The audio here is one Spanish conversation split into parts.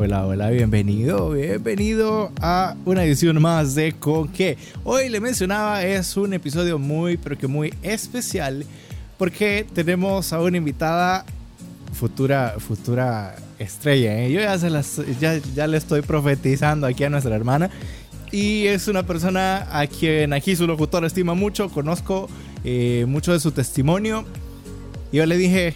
Hola, hola, bienvenido, bienvenido a una edición más de Con qué. Hoy le mencionaba, es un episodio muy, pero que muy especial porque tenemos a una invitada futura, futura estrella. ¿eh? Yo ya, le estoy profetizando aquí a nuestra hermana y es una persona a quien aquí su locutor estima mucho, conozco eh, mucho de su testimonio. Yo le dije,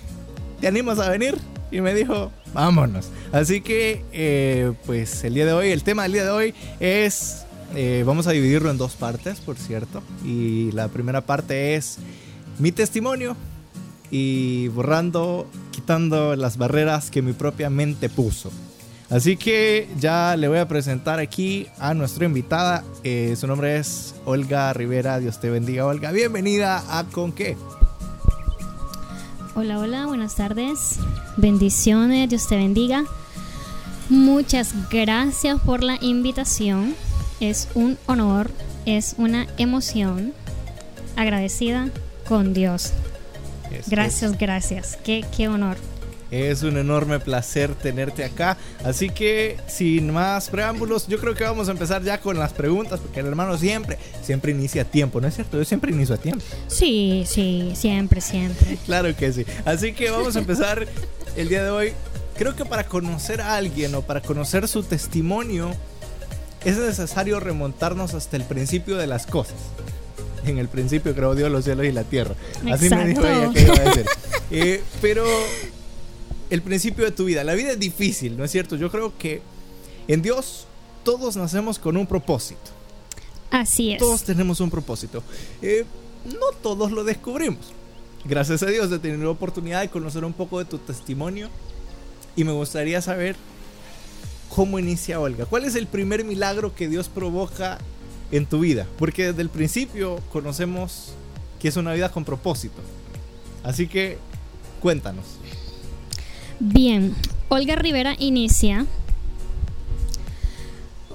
¿te animas a venir? Y me dijo, vámonos. Así que, eh, pues el día de hoy, el tema del día de hoy es, eh, vamos a dividirlo en dos partes, por cierto. Y la primera parte es mi testimonio y borrando, quitando las barreras que mi propia mente puso. Así que ya le voy a presentar aquí a nuestra invitada. Eh, su nombre es Olga Rivera. Dios te bendiga, Olga. Bienvenida a Con qué. Hola, hola, buenas tardes. Bendiciones, Dios te bendiga. Muchas gracias por la invitación. Es un honor, es una emoción. Agradecida con Dios. gracias, gracias. Qué, qué honor. Es un enorme placer tenerte acá. Así que, sin más preámbulos, yo creo que vamos a empezar ya con las preguntas, porque el hermano siempre, siempre inicia a tiempo, ¿no es cierto? Yo siempre inicio a tiempo. Sí, sí, siempre, siempre. claro que sí. Así que vamos a empezar el día de hoy. Creo que para conocer a alguien o para conocer su testimonio, es necesario remontarnos hasta el principio de las cosas. En el principio creó Dios los cielos y la tierra. Así me dijo ella que iba a decir. Eh, pero el principio de tu vida. La vida es difícil, ¿no es cierto? Yo creo que en Dios todos nacemos con un propósito. Así es. Todos tenemos un propósito. Eh, no todos lo descubrimos. Gracias a Dios he tenido la oportunidad de conocer un poco de tu testimonio y me gustaría saber cómo inicia Olga. ¿Cuál es el primer milagro que Dios provoca en tu vida? Porque desde el principio conocemos que es una vida con propósito. Así que cuéntanos. Bien, Olga Rivera inicia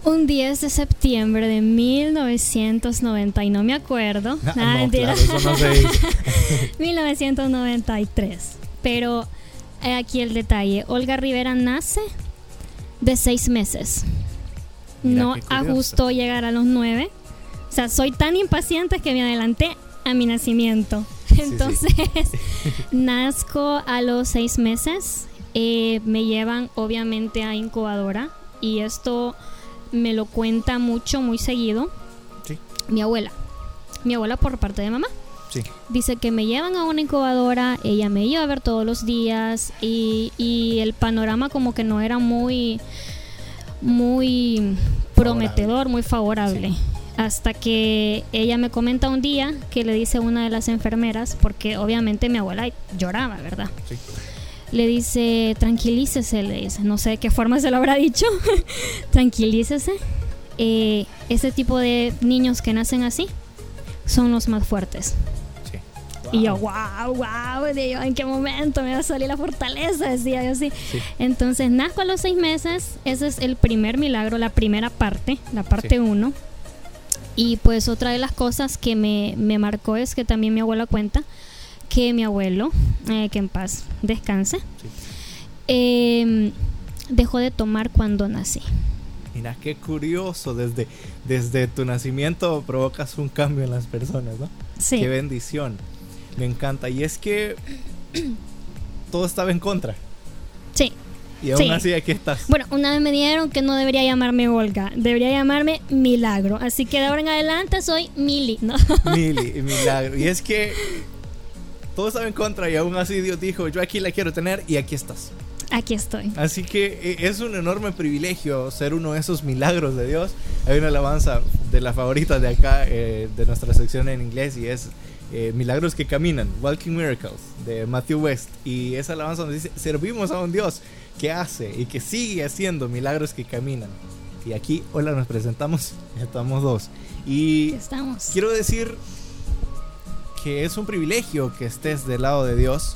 un 10 de septiembre de 1990 y no me acuerdo. Ah, no, no claro, eso no se dice. 1993. Pero aquí el detalle. Olga Rivera nace de seis meses. no ajustó llegar a los nueve. O sea, soy tan impaciente que me adelanté a mi nacimiento. Entonces, nazco a los seis meses eh, me llevan obviamente a incubadora y esto me lo cuenta mucho, muy seguido. Mi abuela. Mi abuela por parte de mamá. Dice que me llevan a una incubadora, ella me iba a ver todos los días y, el panorama como que no era muy, muy prometedor, muy favorable. Hasta que ella me comenta un día que le dice una de las enfermeras, porque obviamente mi abuela lloraba, ¿verdad? Sí le dice, tranquilícese, le dice, no sé de qué forma se lo habrá dicho, tranquilícese. Eh, ese tipo de niños que nacen así son los más fuertes. Y yo, wow, wow, ¿en qué momento me va a salir la fortaleza? Decía yo así. Entonces, nazco a los seis meses, ese es el primer milagro, la primera parte, la parte uno. Y pues otra de las cosas que me, me marcó es que también mi abuela cuenta que mi abuelo, eh, que en paz descanse, em, dejó de tomar cuando nací. Mira, qué curioso, desde, desde tu nacimiento provocas un cambio en las personas, ¿no? Sí. Qué bendición, me encanta. Y es que todo estaba en contra. Sí. Y aún así aquí estás. Bueno, una vez me dijeron que no debería llamarme Olga, debería llamarme Milagro. Así que de ahora en adelante soy Mili, ¿no? Mili, Milagro. Y es que todo estaba en contra y aún así Dios dijo, yo aquí la quiero tener y aquí estás. Aquí estoy. Así que eh, es un enorme privilegio ser uno de esos milagros de Dios. Hay una alabanza de la favorita de acá, eh, de nuestra sección en inglés, y es eh, Milagros que Caminan, Walking Miracles, de Matthew West. Y esa alabanza nos dice, servimos a un Dios que hace y que sigue haciendo milagros que caminan. Y aquí, hola, nos presentamos, estamos dos. Y estamos. quiero decir que es un privilegio que estés del lado de Dios,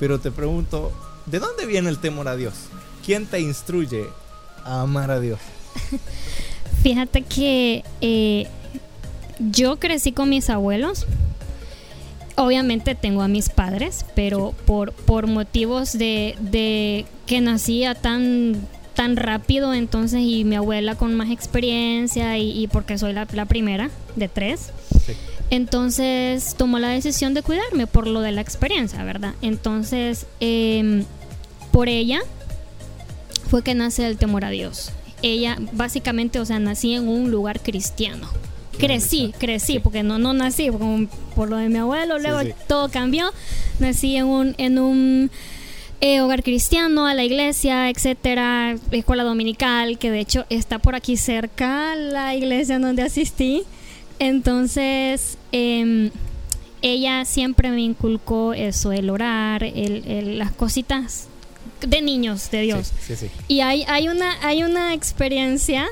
pero te pregunto, ¿de dónde viene el temor a Dios? ¿Quién te instruye a amar a Dios? Fíjate que eh, yo crecí con mis abuelos. Obviamente tengo a mis padres, pero por, por motivos de, de que nací a tan tan rápido, entonces, y mi abuela con más experiencia, y, porque soy la, primera de tres. Entonces tomó la decisión de cuidarme por lo de la experiencia, ¿verdad? Entonces, em, por ella fue que nace el temor a Dios. Ella, básicamente, o sea, nací en un lugar cristiano. Crecí, crecí, porque no, no nací por lo de mi abuelo, luego todo cambió. Nací en un, en un eh, hogar cristiano, a la iglesia, etcétera, escuela dominical, que de hecho está por aquí cerca la iglesia donde asistí. Entonces, em, ella siempre me inculcó eso, el orar, el, las cositas de niños, de Dios. Y hay, hay, una, hay una experiencia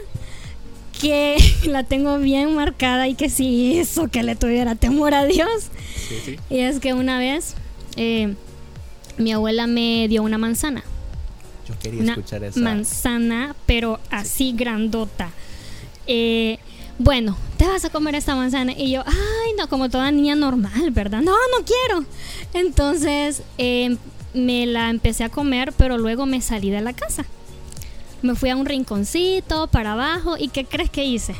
que la tengo bien marcada y que sí hizo que le tuviera temor a Dios. Y es que una vez... Eh, mi abuela me dio una manzana. Yo quería escuchar esa. Manzana, pero así grandota. Eh, bueno, te vas a comer esta manzana. Y yo, ay, no, como toda niña normal, ¿verdad? No, no quiero. Entonces em, me la empecé a comer, pero luego me salí de la casa. Me fui a un rinconcito para abajo. ¿Y qué crees que hice?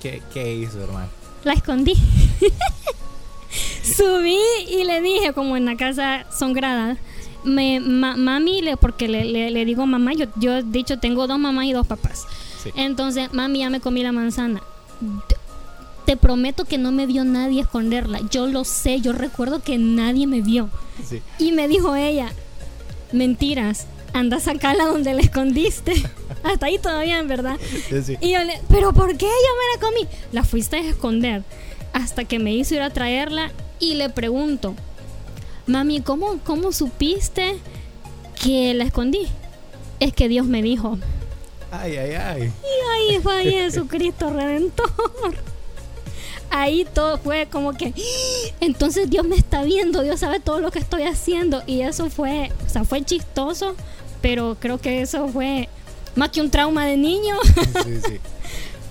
¿Qué, qué hizo, hermano? La escondí. Subí y le dije, como en la casa son gradas, me, mami, le, porque le, le, digo mamá, yo, yo dicho tengo dos mamás y dos papás. Entonces, mami, ya me comí la manzana. Te prometo que no me vio nadie esconderla. Yo lo sé, yo recuerdo que nadie me vio. Y me dijo ella, mentiras, anda a sacarla donde la escondiste. Hasta ahí todavía, en verdad. Y yo le, pero ¿por qué yo me la comí? La fuiste a esconder hasta que me hizo ir a traerla y le pregunto, mami, ¿cómo, cómo supiste que la escondí? Es que Dios me dijo. Ay, ay, ay. Y ahí fue Jesucristo Redentor. Ahí todo fue como que, entonces Dios me está viendo, Dios sabe todo lo que estoy haciendo. Y eso fue, o sea, fue chistoso, pero creo que eso fue más que un trauma de niño. Sí, sí.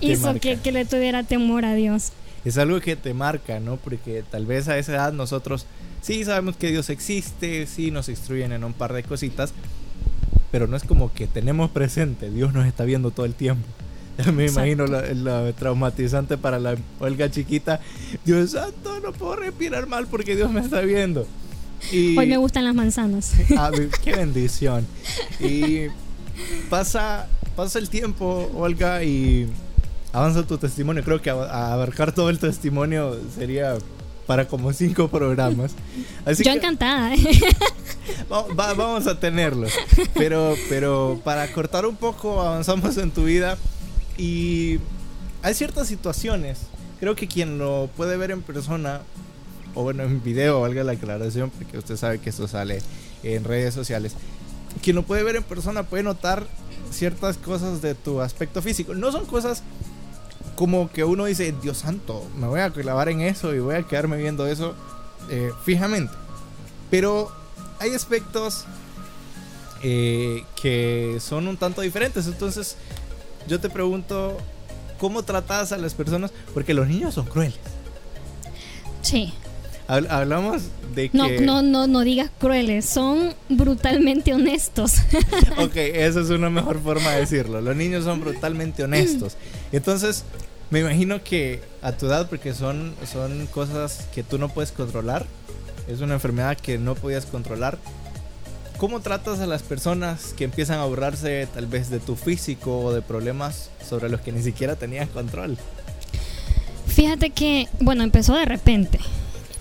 Hizo que, que le tuviera temor a Dios es algo que te marca, ¿no? Porque tal vez a esa edad nosotros sí sabemos que Dios existe, sí nos instruyen en un par de cositas, pero no es como que tenemos presente, Dios nos está viendo todo el tiempo. me imagino lo, traumatizante para la Olga chiquita. Dios santo, no puedo respirar mal porque Dios me está viendo. Y, Hoy me gustan las manzanas. Ah, qué bendición. Y pasa, pasa el tiempo, Olga, y avanza tu testimonio. Creo que abarcar todo el testimonio sería para como cinco programas. Yo encantada. ¿eh? vamos a tenerlo. Pero, pero para cortar un poco, avanzamos en tu vida y hay ciertas situaciones. Creo que quien lo puede ver en persona, o bueno, en video, valga la aclaración, porque usted sabe que esto sale en redes sociales. Quien lo puede ver en persona puede notar ciertas cosas de tu aspecto físico. No son cosas como que uno dice, Dios santo, me voy a clavar en eso y voy a quedarme viendo eso eh, fijamente. Pero hay aspectos eh, que son un tanto diferentes. Entonces, yo te pregunto, ¿cómo tratas a las personas? Porque los niños son crueles. Sí. Hablamos de que... No, no, no, no digas crueles, son brutalmente honestos. ok, esa es una mejor forma de decirlo. Los niños son brutalmente honestos. Entonces, me imagino que a tu edad, porque son, son cosas que tú no puedes controlar, es una enfermedad que no podías controlar. ¿Cómo tratas a las personas que empiezan a borrarse tal vez de tu físico o de problemas sobre los que ni siquiera tenías control? Fíjate que, bueno, empezó de repente.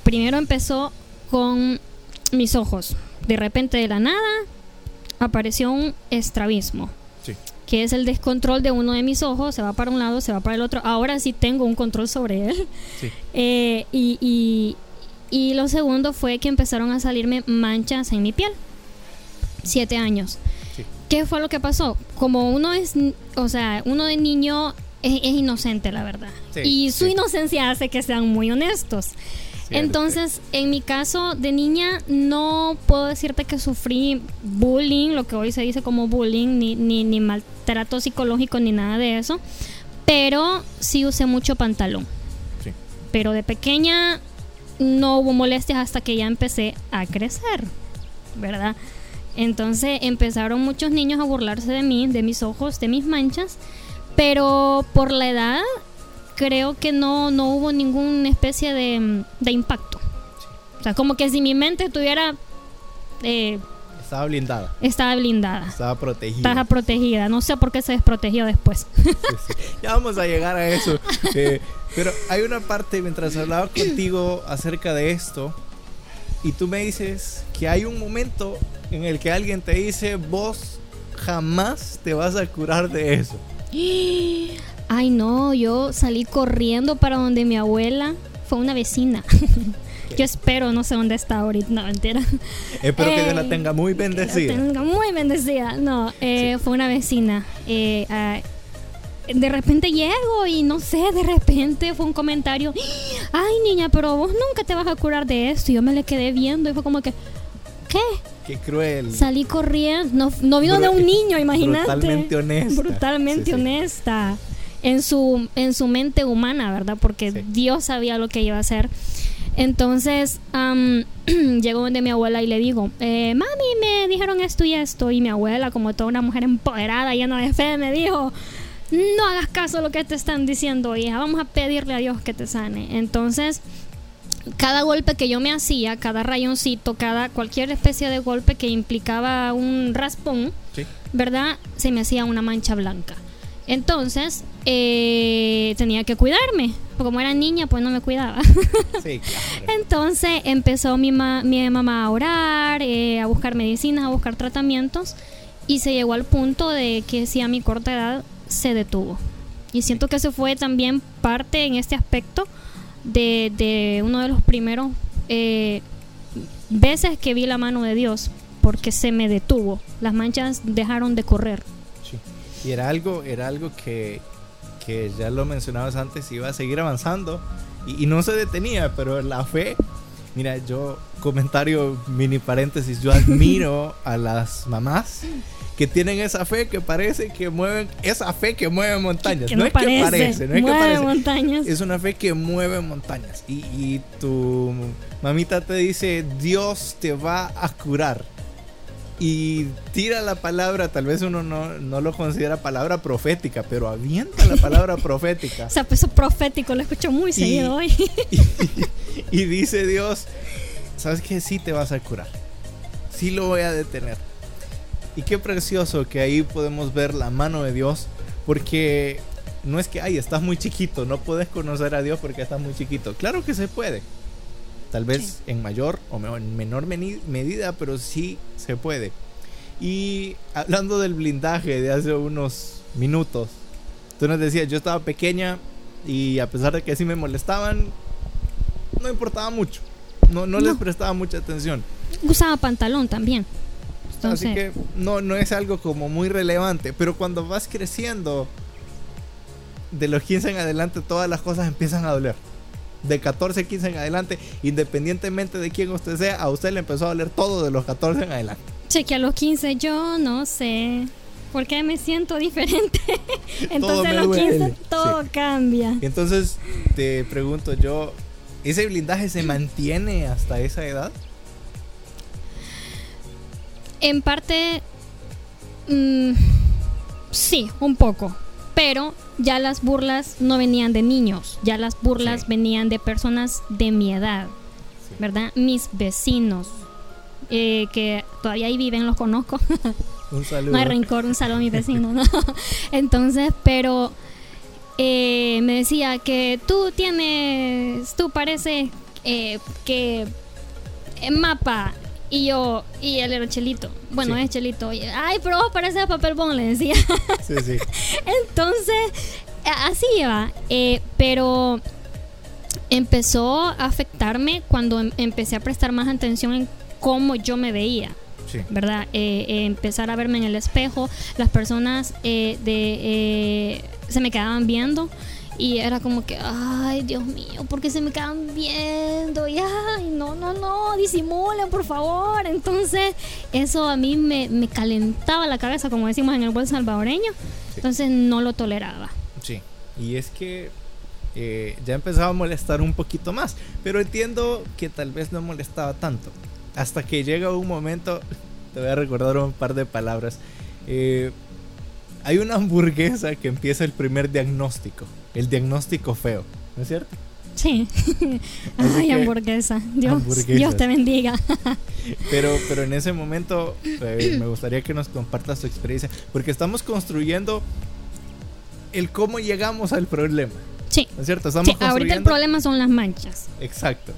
Primero empezó con mis ojos. De repente de la nada apareció un estrabismo que es el descontrol de uno de mis ojos, se va para un lado, se va para el otro. Ahora sí tengo un control sobre él. Eh, y, y, lo segundo fue que empezaron a salirme manchas en mi piel. Siete años. ¿Qué fue lo que pasó? Como uno es, o sea, uno de niño es, inocente, la verdad. y su inocencia hace que sean muy honestos. Entonces, en mi caso de niña, no puedo decirte que sufrí bullying, lo que hoy se dice como bullying, ni, ni, ni maltrato psicológico, ni nada de eso. Pero sí usé mucho pantalón. Sí. Pero de pequeña no hubo molestias hasta que ya empecé a crecer, ¿verdad? Entonces empezaron muchos niños a burlarse de mí, de mis ojos, de mis manchas, pero por la edad creo que no, no hubo ninguna especie de, de impacto. O sea, como que si mi mente tuviera... Eh, estaba blindada. Estaba blindada. Estaba protegida. Estaba protegida. No sé por qué se desprotegió después. Ya vamos a llegar a eso. Eh, pero hay una parte mientras hablaba contigo acerca de esto y tú me dices que hay un momento en el que alguien te dice, vos jamás te vas a curar de eso. Ay, no, yo salí corriendo para donde mi abuela fue una vecina. Yo espero, no sé dónde está ahorita, no, mentira. Espero que Dios la eh, tenga muy bendecida. Que la tenga muy bendecida. No, eh, fue una vecina. Eh, ah, de repente llego y no sé, de repente fue un comentario. Ay, niña, pero vos nunca te vas a curar de esto. Y yo me le quedé viendo y fue como que, ¿qué? Qué cruel. Salí corriendo. No, no vino de un niño, imagínate. Brutalmente honesta. Brutalmente honesta. En su, en su mente humana, ¿verdad? Porque Dios sabía lo que iba a hacer. Entonces, llegó donde mi abuela y le digo, eh, mami, me dijeron esto y esto. Y mi abuela, como toda una mujer empoderada, llena de fe, me dijo, no hagas caso a lo que te están diciendo, hija. Vamos a pedirle a Dios que te sane. Entonces, cada golpe que yo me hacía, cada rayoncito, cada cualquier especie de golpe que implicaba un raspón, ¿verdad? Se me hacía una mancha blanca. Entonces, eh, tenía que cuidarme. Como era niña, pues no me cuidaba. Entonces empezó mi, mi, mamá a orar, eh, a buscar medicinas, a buscar tratamientos. Y se llegó al punto de que si a mi corta edad se detuvo. Y siento que eso fue también parte en este aspecto de, uno de los primeros eh, veces que vi la mano de Dios, porque se me detuvo. Las manchas dejaron de correr. Y era algo, era algo que, que ya lo mencionabas antes, iba a seguir avanzando y, y, no se detenía, pero la fe, mira, yo, comentario mini paréntesis, yo admiro a las mamás que tienen esa fe que parece que mueven, esa fe que mueve montañas. no, es que parece, no es que parece. montañas. Es una fe que mueve montañas. Y, y tu mamita te dice, Dios te va a curar. Y tira la palabra, tal vez uno no, no lo considera palabra profética, pero avienta la palabra profética. o sea, pues eso profético lo escucho muy seguido hoy. y, y dice Dios, ¿sabes qué? Sí te vas a curar. Sí lo voy a detener y qué precioso que ahí podemos ver la mano de Dios, porque no es que, ay, estás muy chiquito, no puedes conocer a Dios porque estás muy chiquito. Claro que se puede. Tal vez en mayor o en menor medida, pero sí se puede. Y hablando del blindaje de hace unos minutos, tú nos decías, yo estaba pequeña y a pesar de que sí me molestaban, no importaba mucho. No, no, les prestaba mucha atención. Usaba pantalón también. Así que no, no es algo como muy relevante. Pero cuando vas creciendo, de los 15 en adelante, todas las cosas empiezan a doler. De 14, 15 en adelante, independientemente de quién usted sea, a usted le empezó a doler todo de los 14 en adelante. Che, que a los 15 yo no sé. Porque me siento diferente. entonces a los 15 todo cambia. Entonces te pregunto yo, ¿ese blindaje se mantiene hasta esa edad? En parte, mm, sí, un poco. Pero ya las burlas no venían de niños, ya las burlas venían de personas de mi edad, ¿verdad? Mis vecinos, eh, que todavía ahí viven, los conozco. Un saludo. no hay rencor, un saludo a mis vecinos, ¿no? Entonces, pero eh, me decía que tú tienes, tú pareces eh, que en mapa y yo, y él era Chelito. Bueno, es Chelito. Ay, pero vos pareces papel bon, le decía. Sí, sí. Entonces, así iba. Eh, pero empezó a afectarme cuando em, empecé a prestar más atención en cómo yo me veía. Sí. ¿Verdad? Eh, eh, empezar a verme en el espejo. Las personas de, se me quedaban viendo y era como que, ay, Dios mío, ¿por qué se me quedan viendo? Y, ay, no, no, no, disimulen, por favor. Entonces, eso a mí me, me calentaba la cabeza, como decimos en el buen salvadoreño. Entonces, no lo toleraba. Sí, y es que eh, ya empezaba a molestar un poquito más. Pero entiendo que tal vez no molestaba tanto. Hasta que llega un momento, te voy a recordar un par de palabras. Eh, hay una hamburguesa que empieza el primer diagnóstico, el diagnóstico feo, ¿no es cierto? Sí. Ay, hamburguesa. Dios, Dios te bendiga. pero, pero en ese momento eh, me gustaría que nos compartas tu experiencia, porque estamos construyendo el cómo llegamos al problema. Sí. ¿No es cierto? Estamos sí, ahorita el problema son las manchas. Exacto.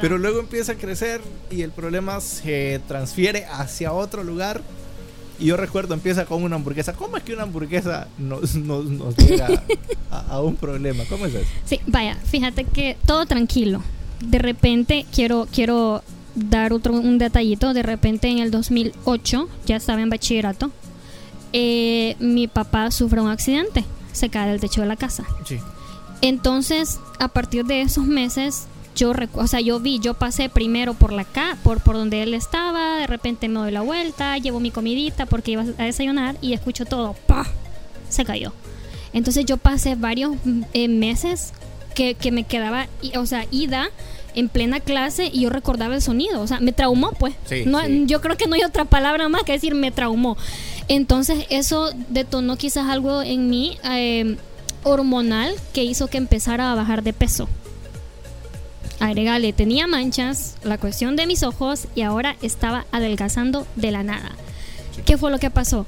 Pero luego empieza a crecer y el problema se transfiere hacia otro lugar y yo recuerdo, empieza con una hamburguesa. ¿Cómo es que una hamburguesa nos, nos, llega a, un problema? ¿Cómo es eso? Sí, vaya, fíjate que todo tranquilo. De repente, quiero, quiero dar otro, un detallito. De repente, en el 2008, ya estaba en bachillerato, eh, mi papá sufre un accidente. Se cae del techo de la casa. Sí. Entonces, a partir de esos meses, yo, o sea, yo vi, yo pasé primero por la ca por, por donde él estaba, de repente me doy la vuelta, llevo mi comidita porque iba a desayunar y escucho todo, ¡pah! Se cayó. Entonces yo pasé varios eh, meses que, que, me quedaba, o sea, ida en plena clase y yo recordaba el sonido, o sea, me traumó pues. no, Yo creo que no hay otra palabra más que decir me traumó. Entonces eso detonó quizás algo en mí eh, hormonal que hizo que empezara a bajar de peso agregale, tenía manchas, la cuestión de mis ojos y ahora estaba adelgazando de la nada. ¿Qué fue lo que pasó?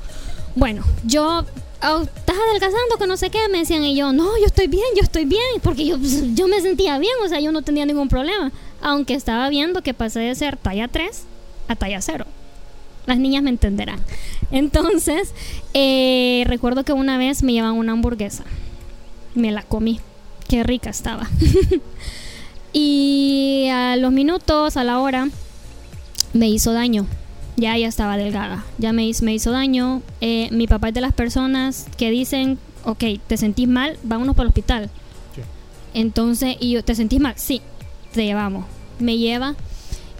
Bueno, yo oh, adelgazando, que no sé qué, me decían y yo, no, yo estoy bien, yo estoy bien, porque yo, pues, yo me sentía bien, o sea, yo no tenía ningún problema, aunque estaba viendo que pasé de ser talla 3 a talla 0. Las niñas me entenderán. Entonces, eh, recuerdo que una vez me llevan una hamburguesa, me la comí, qué rica estaba. Y a los minutos, a la hora, me hizo daño. Ya ya estaba delgada. Ya me, hizo, me hizo daño. Eh, mi papá es de las personas que dicen, ok, ¿te sentís mal? Vámonos para el hospital. Entonces, y yo, ¿te sentís mal? Sí, te llevamos. Me lleva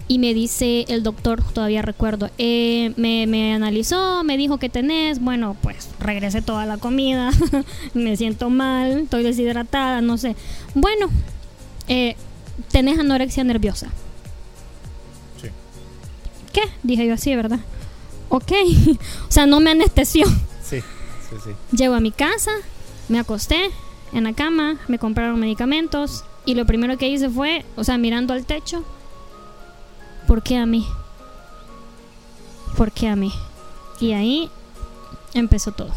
y me dice el doctor, todavía recuerdo, eh, me, me, analizó, me dijo que tenés, bueno, pues regresé toda la comida, me siento mal, estoy deshidratada, no sé. Bueno, eh, tenés anorexia nerviosa. Sí. ¿Qué? Dije yo así, ¿verdad? Ok. o sea, no me anestesió. Sí, sí, sí. Llego a mi casa, me acosté en la cama, me compraron medicamentos y lo primero que hice fue, o sea, mirando al techo, ¿por qué a mí? ¿Por qué a mí? Y ahí empezó todo.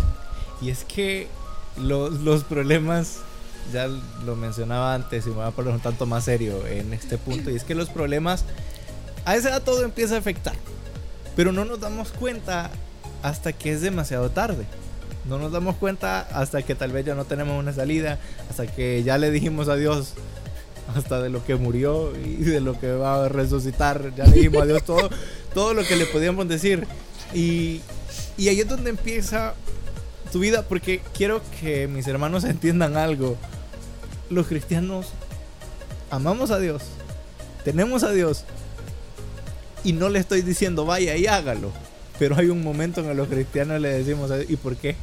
Y es que los, los problemas ya lo mencionaba antes y me voy a poner un tanto más serio en este punto, y es que los problemas, a esa edad todo empieza a afectar, pero no nos damos cuenta hasta que es demasiado tarde. No nos damos cuenta hasta que tal vez ya no tenemos una salida, hasta que ya le dijimos adiós hasta de lo que murió y de lo que va a resucitar. Ya le dijimos adiós todo, todo lo que le podíamos decir. Y, y ahí es donde empieza tu vida, porque quiero que mis hermanos entiendan algo los cristianos amamos a Dios, tenemos a Dios, y no le estoy diciendo vaya y hágalo, pero hay un momento en que los cristianos le decimos, ¿y por qué?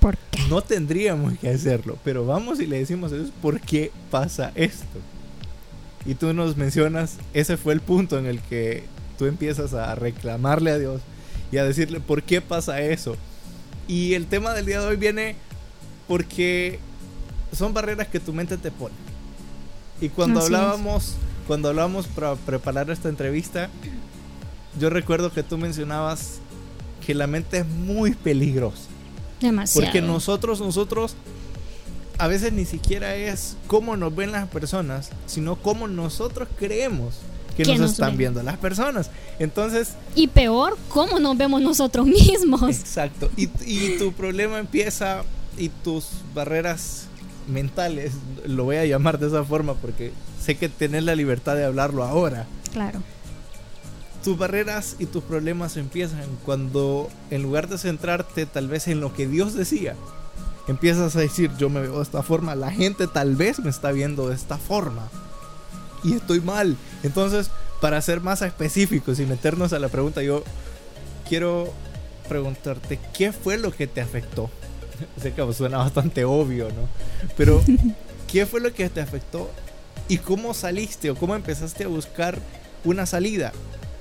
¿Por qué? No tendríamos que hacerlo, pero vamos y le decimos a Dios, ¿por qué pasa esto? Y tú nos mencionas, ese fue el punto en el que tú empiezas a reclamarle a Dios y a decirle, ¿por qué pasa eso? Y el tema del día de hoy viene porque son barreras que tu mente te pone. Y cuando hablábamos, cuando hablábamos para preparar esta entrevista, yo recuerdo que tú mencionabas que la mente es muy peligrosa. Demasiado. Porque nosotros, nosotros, a veces ni siquiera es cómo nos ven las personas, sino cómo nosotros creemos que nos, están viendo las personas. Entonces... Y peor, cómo nos vemos nosotros mismos. Exacto. Y, y tu problema empieza y tus barreras mentales, lo voy a llamar de esa forma porque sé que tenés la libertad de hablarlo ahora. Claro. Tus barreras y tus problemas empiezan cuando en lugar de centrarte tal vez en lo que Dios decía, empiezas a decir yo me veo de esta forma, la gente tal vez me está viendo de esta forma y estoy mal. Entonces, para ser más específicos y meternos a la pregunta, yo quiero preguntarte, ¿qué fue lo que te afectó? sé que suena bastante obvio, ¿no? Pero, ¿qué fue lo que te afectó? ¿Y cómo saliste o cómo empezaste a buscar una salida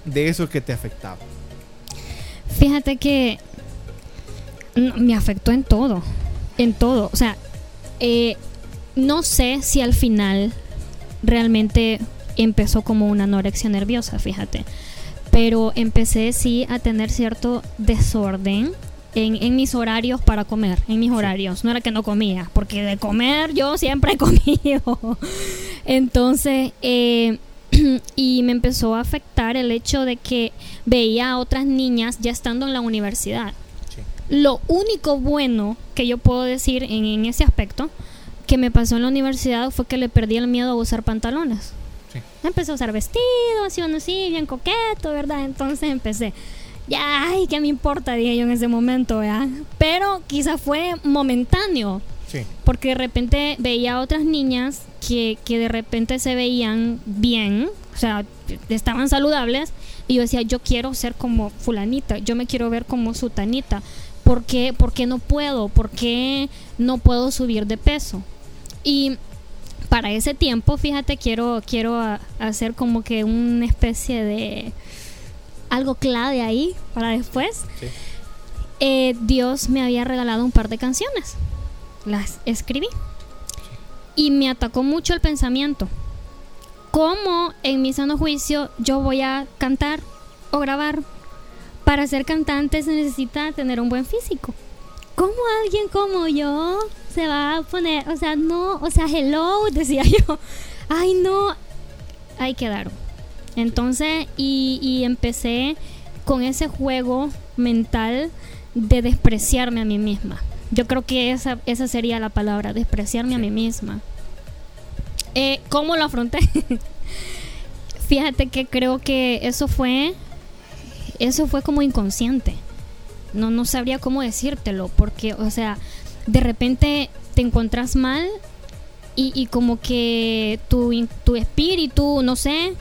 de eso que te afectaba? Fíjate que me afectó en todo, en todo. O sea, eh, no sé si al final realmente empezó como una anorexia nerviosa, fíjate. Pero empecé sí a tener cierto desorden en, mis horarios para comer, en mis horarios. No era que no comía, porque de comer yo siempre he comido. Entonces, eh, y me empezó a afectar el hecho de que veía a otras niñas ya estando en la universidad. Lo único bueno que yo puedo decir en, ese aspecto que me pasó en la universidad fue que le perdí el miedo a usar pantalones. Empecé a usar vestidos, así, así, bien coqueto, ¿verdad? Entonces empecé ya, ay, ¿qué me importa? Dije yo en ese momento, ¿verdad? Pero quizás fue momentáneo. Sí. Porque de repente veía a otras niñas que, que de repente se veían bien, o sea, estaban saludables, y yo decía, yo quiero ser como fulanita, yo me quiero ver como sutanita. ¿Por qué, ¿Por qué no puedo? ¿Por qué no puedo subir de peso? Y para ese tiempo, fíjate, quiero, quiero hacer como que una especie de algo clave ahí para después. Eh, Dios me había regalado un par de canciones. Las escribí. Y me atacó mucho el pensamiento. ¿Cómo en mi sano juicio yo voy a cantar o grabar? Para ser cantante se necesita tener un buen físico. ¿Cómo alguien como yo se va a poner? O sea, no, o sea, hello, decía yo. Ay, no. Ahí quedaron. Entonces, y, empecé con ese juego mental de despreciarme a mí misma. Yo creo que esa, esa sería la palabra, despreciarme a mí misma. Eh, ¿Cómo lo afronté? Fíjate que creo que eso fue, eso fue como inconsciente. No, no sabría cómo decírtelo, porque, o sea, de repente te encuentras mal y, y como que tu, tu espíritu, no sé,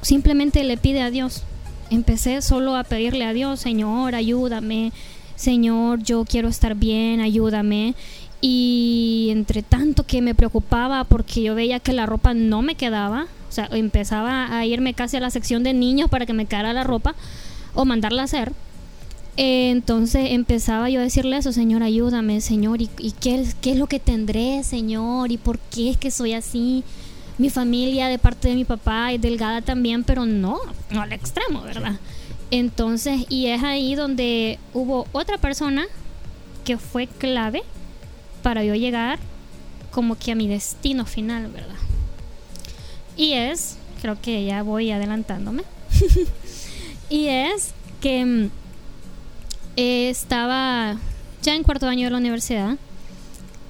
simplemente le pide a Dios. Empecé solo a pedirle a Dios, Señor, ayúdame, Señor, yo quiero estar bien, ayúdame. Y entre tanto que me preocupaba porque yo veía que la ropa no me quedaba, o sea, empezaba a irme casi a la sección de niños para que me quedara la ropa o mandarla a hacer. Entonces empezaba yo a decirle eso, Señor, ayúdame, Señor, ¿y, qué, qué, es lo que tendré, Señor? ¿Y por qué es que soy así? mi familia de parte de mi papá es delgada también, pero no, no al extremo, ¿verdad? Entonces, y es ahí donde hubo otra persona que fue clave para yo llegar como que a mi destino final, ¿verdad? Y es, creo que ya voy adelantándome, y es que mm, estaba ya en cuarto año de la universidad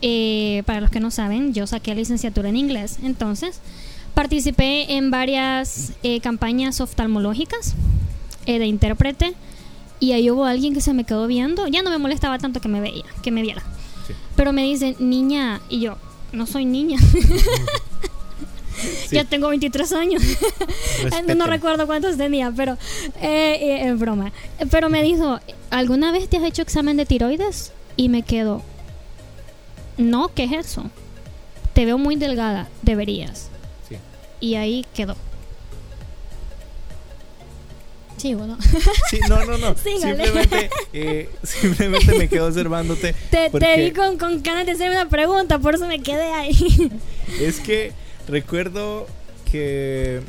eh, para los que no saben, yo saqué licenciatura en inglés. Entonces, participé en varias eh, campañas oftalmológicas eh, de intérprete. Y ahí hubo alguien que se me quedó viendo. Ya no me molestaba tanto que me veía, que me viera. Pero me dice, niña, y yo, no soy niña. Ya tengo 23 años. no recuerdo cuántos tenía, pero es broma. Pero me dijo, ¿alguna vez te has hecho examen de tiroides? Y me quedo, no, ¿qué es eso? Te veo muy delgada, deberías. Sí. Y ahí quedó. Sí, bueno. Sí, no, no, no. Simplemente, eh, simplemente me quedo observándote. Te, te vi con, con ganas de hacer una pregunta, por eso me quedé ahí. Es que recuerdo que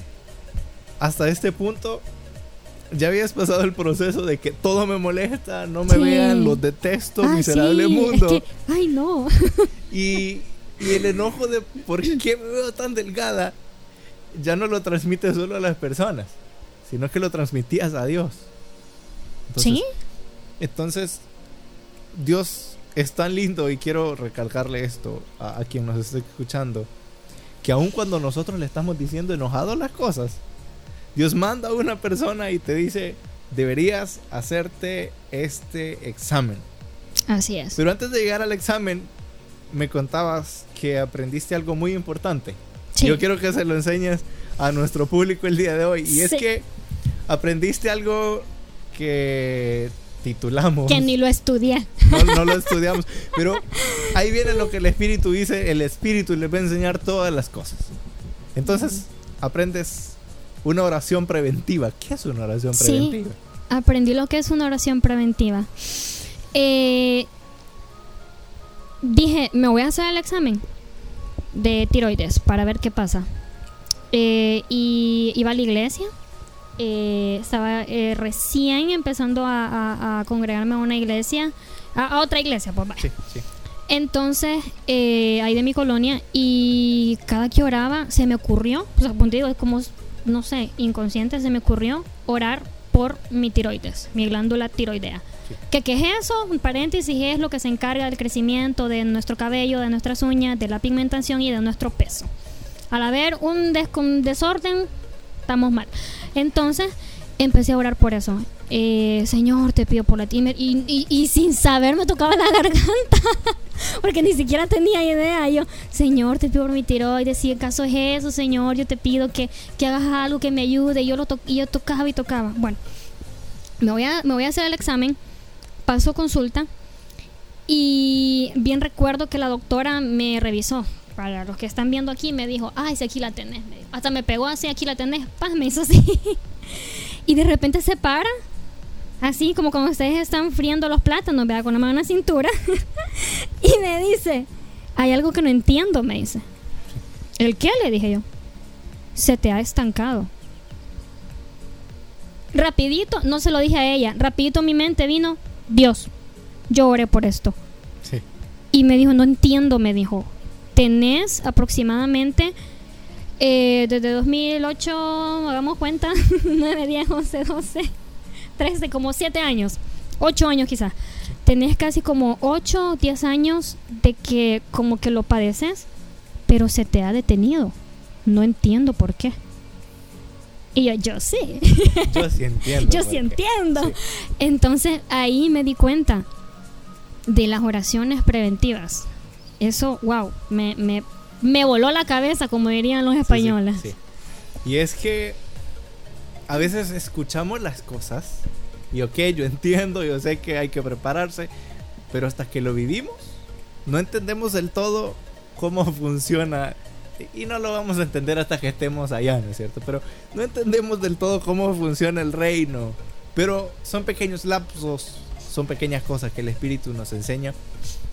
hasta este punto ya habías pasado el proceso de que todo me molesta, no me vean, los detesto, ah, miserable mundo. ay, no. y, y el enojo de por qué me veo tan delgada, ya no lo transmites solo a las personas, sino que lo transmitías a Dios. ¿Sí? Entonces, Dios es tan lindo y quiero recalcarle esto a, a quien nos esté escuchando, que aun cuando nosotros le estamos diciendo enojados las cosas, Dios manda a una persona y te dice, deberías hacerte este examen. Así es. Pero antes de llegar al examen, me contabas que aprendiste algo muy importante. Yo quiero que se lo enseñes a nuestro público el día de hoy. Y es que aprendiste algo que titulamos. Que ni lo estudié. No, no, lo estudiamos. Pero ahí viene lo que el espíritu dice. El espíritu le va a enseñar todas las cosas. Entonces, aprendes una oración preventiva. ¿Qué es una oración preventiva? aprendí lo que es una oración preventiva. Eh, dije, me voy a hacer el examen de tiroides para ver qué pasa. Eh, y iba a la iglesia. Eh, estaba recién empezando a, congregarme a una iglesia, a, otra iglesia, pues sí, sí. Entonces, ahí de mi colonia, y cada que oraba, se me ocurrió, o sea, digo, es como, no sé, inconsciente, se me ocurrió orar por mi tiroides, mi glándula tiroidea. ¿Qué, ¿Qué, es eso? Un paréntesis es lo que se encarga del crecimiento de nuestro cabello, de nuestras uñas, de la pigmentación y de nuestro peso. Al haber un, desorden, estamos mal. Entonces, empecé a orar por eso. Eh, Señor, te pido por la timer. Y, y, sin saber me tocaba la garganta. Porque ni siquiera tenía idea. Yo, Señor, te pido por mi tiroides. Si el caso es eso, Señor, yo te pido que, que hagas algo que me ayude. Y yo, lo y yo tocaba y tocaba. Bueno, me voy, a, me voy a hacer el examen. Paso consulta. Y bien recuerdo que la doctora me revisó. Para los que están viendo aquí, me dijo, ay, si aquí la tenés. Hasta me pegó así, aquí la tenés. Paz, me hizo así. y de repente se para así como cuando ustedes están friendo los plátanos, vea, con la mano en la cintura, y me dice, hay algo que no entiendo, me dice. ¿El qué? Le dije yo. Se te ha estancado. Rapidito, no se lo dije a ella, rapidito mi mente vino, Dios, yo oré por esto. Sí. Y me dijo, no entiendo, me dijo, tenés aproximadamente eh, desde 2008, hagamos cuenta, 9, 10, 11, 12 13, como 7 años, 8 años quizás. Tenés casi como 8 o 10 años de que como que lo padeces, pero se te ha detenido. No entiendo por qué. Y yo, yo sí. Yo sí entiendo. yo sí entiendo. Entonces ahí me di cuenta de las oraciones preventivas. Eso, wow, me, me, me voló la cabeza, como dirían los españoles. sí. Y es que a veces escuchamos las cosas y ok, yo entiendo, yo sé que hay que prepararse, pero hasta que lo vivimos, no entendemos del todo cómo funciona y no lo vamos a entender hasta que estemos allá, ¿no es cierto? Pero no entendemos del todo cómo funciona el reino, pero son pequeños lapsos, son pequeñas cosas que el Espíritu nos enseña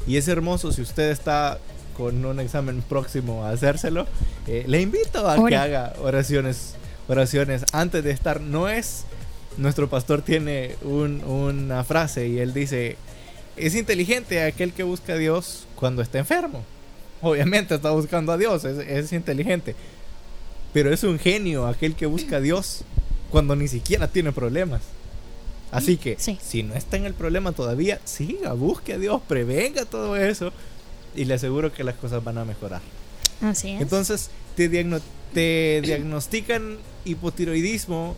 y es hermoso si usted está con un examen próximo a hacérselo, eh, le invito a que haga oraciones oraciones antes de estar. No es. Nuestro pastor tiene una frase y él dice: Es inteligente aquel que busca a Dios cuando está enfermo. Obviamente está buscando a Dios, es, inteligente. Pero es un genio aquel que busca a Dios cuando ni siquiera tiene problemas. Así que, si no está en el problema todavía, siga, busque a Dios, prevenga todo eso y le aseguro que las cosas van a mejorar. Así es. Entonces, te, te diagnostican hipotiroidismo,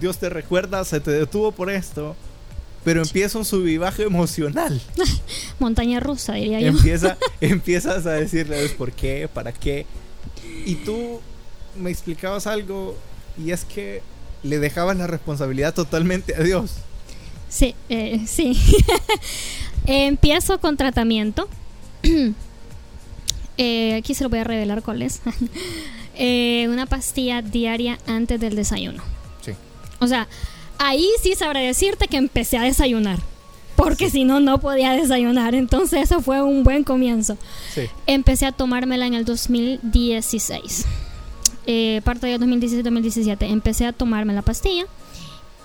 Dios te recuerda, se te detuvo por esto, pero empieza un subibaje emocional. Montaña rusa, diría yo. Empieza, empiezas a decirle por qué, para qué. Y tú me explicabas algo y es que le dejabas la responsabilidad totalmente a Dios. Sí, eh, sí. Empiezo con tratamiento. Eh, aquí se lo voy a revelar cuál es. Eh, una pastilla diaria antes del desayuno. Sí. O sea, ahí sí sabré decirte que empecé a desayunar. Porque si no, no podía desayunar. Entonces, eso fue un buen comienzo. Sí. Empecé a tomármela en el 2016. Eh, parte del 2016-2017. Empecé a tomarme la pastilla.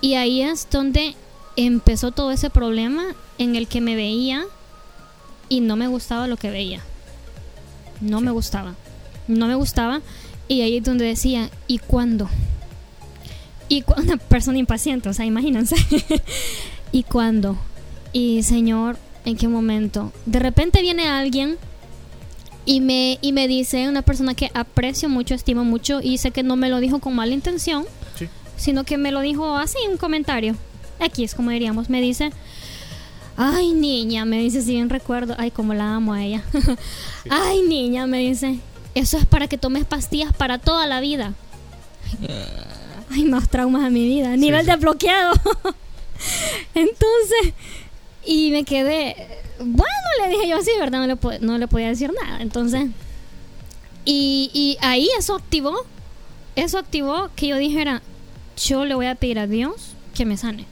Y ahí es donde empezó todo ese problema en el que me veía y no me gustaba lo que veía. No me gustaba. No me gustaba. Y ahí es donde decía, ¿y cuándo? Y una persona impaciente, o sea, imagínense. ¿Y cuándo? Y Señor, ¿en qué momento? De repente viene alguien y me, y me dice, una persona que aprecio mucho, estimo mucho, y sé que no me lo dijo con mala intención, sino que me lo dijo así, un comentario. Aquí es como diríamos, me dice, ay niña, me dice, si bien recuerdo, ay, como la amo a ella. ay niña, me dice, eso es para que tomes pastillas para toda la vida. Hay más traumas en mi vida. Nivel de bloqueado. Entonces, y me quedé. Bueno, le dije yo así, ¿verdad? No le, no le podía decir nada. Entonces, y, y ahí eso activó. Eso activó que yo dijera: Yo le voy a pedir a Dios que me sane.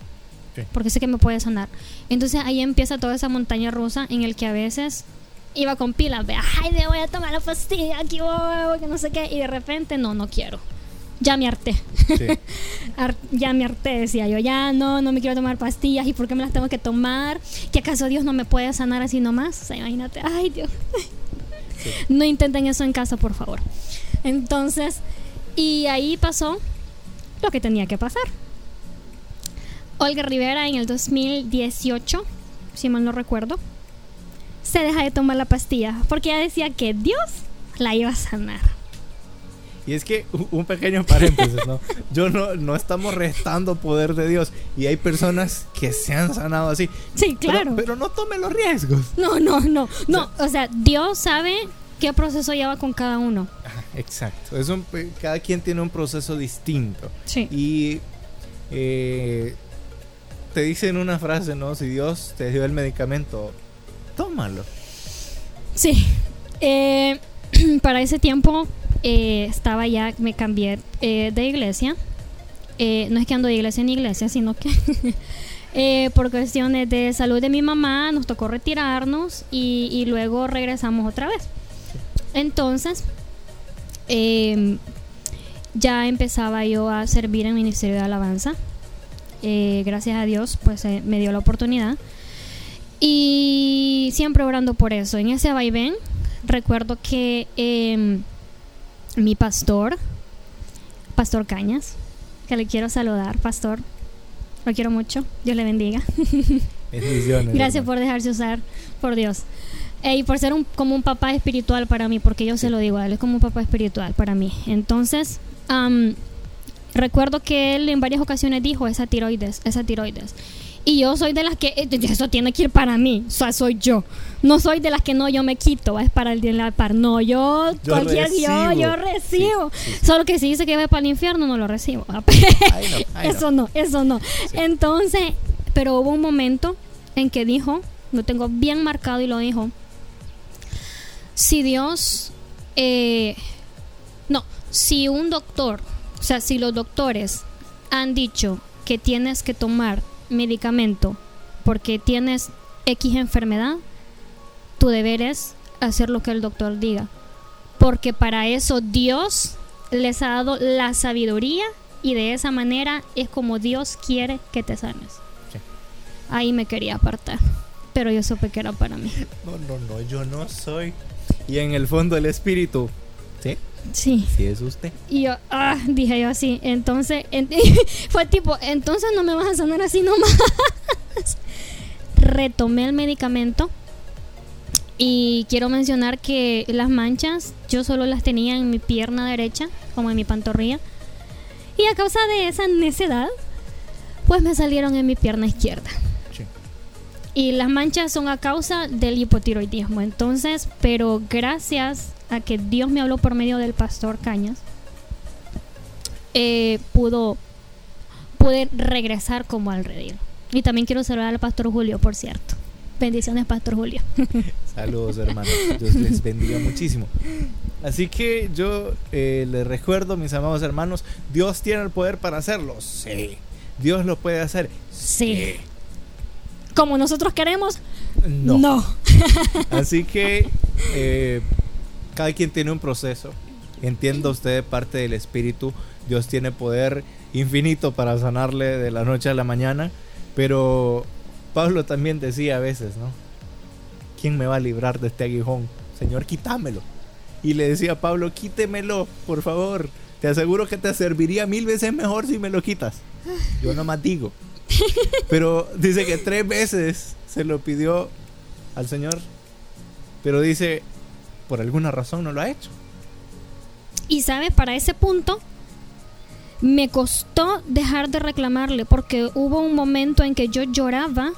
porque sé que me puede sanar. Entonces ahí empieza toda esa montaña rusa en el que a veces iba con pilas, ay, me voy a tomar la pastilla, aquí voy, que no sé qué, y de repente, no, no quiero. Ya me harté. ya me harté, decía yo. Ya no, no me quiero tomar pastillas. ¿Y por qué me las tengo que tomar? ¿Que acaso Dios no me puede sanar así nomás? O sea, imagínate. Ay, Dios. No intenten eso en casa, por favor. Entonces, y ahí pasó lo que tenía que pasar. Olga Rivera en el 2018, si mal no recuerdo, se deja de tomar la pastilla porque ella decía que Dios la iba a sanar. Y es que un pequeño paréntesis, ¿no? Yo no, no estamos restando poder de Dios. Y hay personas que se han sanado así. Sí, claro. Pero, no tome los riesgos. No, no, no. No, o sea, Dios sabe qué proceso lleva con cada uno. Exacto. Es un, cada quien tiene un proceso distinto. Sí. Y eh, te dicen una frase, ¿no? Si Dios te dio el medicamento, tómalo. Sí. Eh, para ese tiempo eh, estaba ya, me cambié eh, de iglesia. no es que ando de iglesia en iglesia, sino que por cuestiones de salud de mi mamá nos tocó retirarnos y, luego regresamos otra vez. Entonces, em, ya empezaba yo a servir en el Ministerio de Alabanza. gracias a Dios, pues me dio la oportunidad. Y siempre orando por eso. En ese vaivén, recuerdo que em, mi pastor, Pastor Cañas, que le quiero saludar, Pastor, lo quiero mucho, Dios le bendiga. Gracias por dejarse usar por Dios. y por ser un, como un papá espiritual para mí, porque yo se lo digo a él, es como un papá espiritual para mí. Entonces, recuerdo que él en varias ocasiones dijo, esa tiroides, esa tiroides. Y yo soy de las que eh, eso tiene que ir para mí, o sea, soy yo. No soy de las que no, yo me quito, es para el día de la par. No, yo, cualquier yo, yo recibo. Solo que si dice que va para el infierno, no lo recibo. eso no, eso no. Entonces, pero hubo un momento en que dijo, lo tengo bien marcado y lo dijo, si Dios, eh, no, si un doctor, o sea, si los doctores han dicho que tienes que tomar medicamento porque tienes X enfermedad, tu deber es hacer lo que el doctor diga. Porque para eso Dios les ha dado la sabiduría y de esa manera es como Dios quiere que te sanes. Ahí me quería apartar, pero yo supe que era para mí. No, no, no, yo no soy. Y en el fondo el espíritu, ¿sí? Sí. Sí, es usted. Y yo, ah, dije yo así. Entonces, fue tipo, entonces no me vas a sanar así nomás. Retomé el medicamento. Y quiero mencionar que las manchas yo solo las tenía en mi pierna derecha, como en mi pantorrilla. Y a causa de esa necedad, pues me salieron en mi pierna izquierda. Sí. Y las manchas son a causa del hipotiroidismo. Entonces, pero gracias a que Dios me habló por medio del pastor Cañas, eh, pudo, pude regresar como al redil. Y también quiero saludar al pastor Julio, por cierto. Bendiciones, Pastor Julio. Saludos, hermanos. Dios les bendiga muchísimo. Así que yo eh, les recuerdo, mis amados hermanos, Dios tiene el poder para hacerlo. Sí. Dios lo puede hacer. Sí. Como nosotros queremos. No. no. Así que eh, cada quien tiene un proceso. Entienda usted parte del Espíritu. Dios tiene poder infinito para sanarle de la noche a la mañana. Pero Pablo también decía a veces, ¿no? ¿Quién me va a librar de este aguijón? Señor, quítamelo. Y le decía a Pablo, quítemelo, por favor. Te aseguro que te serviría mil veces mejor si me lo quitas. Yo nomás digo. Pero dice que tres veces se lo pidió al Señor. Pero dice, por alguna razón no lo ha hecho. Y sabes, para ese punto me costó dejar de reclamarle porque hubo un momento en que yo lloraba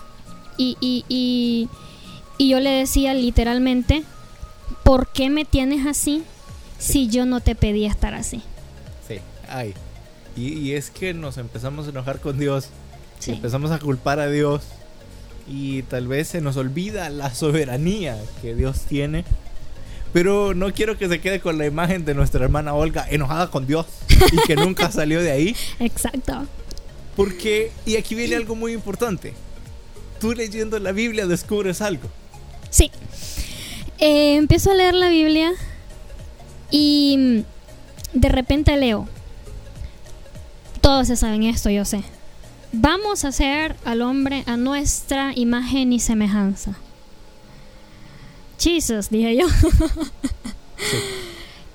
y, y, y, y yo le decía literalmente, ¿por qué me tienes así si yo no te pedí estar así? Sí, ay. Y, es que nos empezamos a enojar con Dios. Empezamos a culpar a Dios. Y tal vez se nos olvida la soberanía que Dios tiene pero no quiero que se quede con la imagen de nuestra hermana Olga enojada con Dios y que nunca salió de ahí. Exacto. Porque, y aquí viene algo muy importante. Tú leyendo la Biblia descubres algo. Sí. Eh, empiezo a leer la Biblia y de repente leo. Todos se saben esto, yo sé. Vamos a hacer al hombre a nuestra imagen y semejanza. Jesus, dije yo.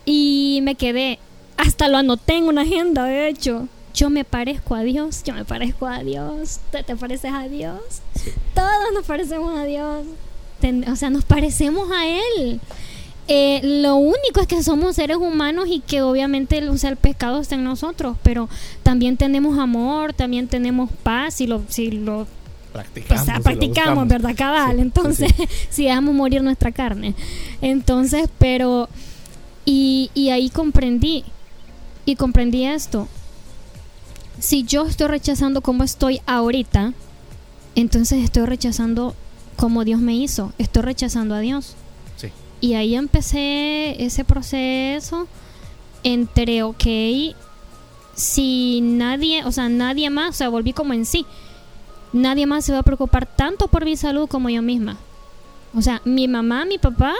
Y me quedé, hasta lo anoté en una agenda, de hecho. Yo me parezco a Dios, yo me parezco a Dios, ¿tú te pareces a Dios? Todos nos parecemos a Dios. o sea, nos parecemos a Él. Eh, lo único es que somos seres humanos y que obviamente el, el pecado está en nosotros, pero también tenemos amor, también tenemos paz y lo, si lo practicamos, pues, practicamos ¿verdad? Cabal, entonces si dejamos morir nuestra carne. Entonces, pero y, y ahí comprendí, y comprendí esto. Si yo estoy rechazando como estoy ahorita, entonces estoy rechazando como Dios me hizo, estoy rechazando a Dios. Sí. Y ahí empecé ese proceso entre, ok, si nadie, o sea, nadie más, o sea, volví como en sí, nadie más se va a preocupar tanto por mi salud como yo misma. O sea, mi mamá, mi papá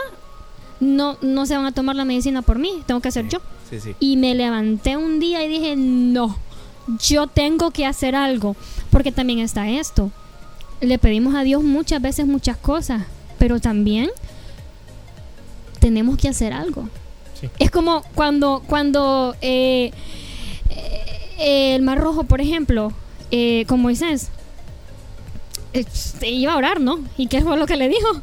no, no se van a tomar la medicina por mí, tengo que hacer yo. Y me levanté un día y dije, no, yo tengo que hacer algo, porque también está esto. Le pedimos a Dios muchas veces muchas cosas, pero también tenemos que hacer algo. Es como cuando, cuando eh, eh, el Mar Rojo, por ejemplo, eh, con Moisés, iba a orar, ¿no? ¿Y qué fue lo que le dijo?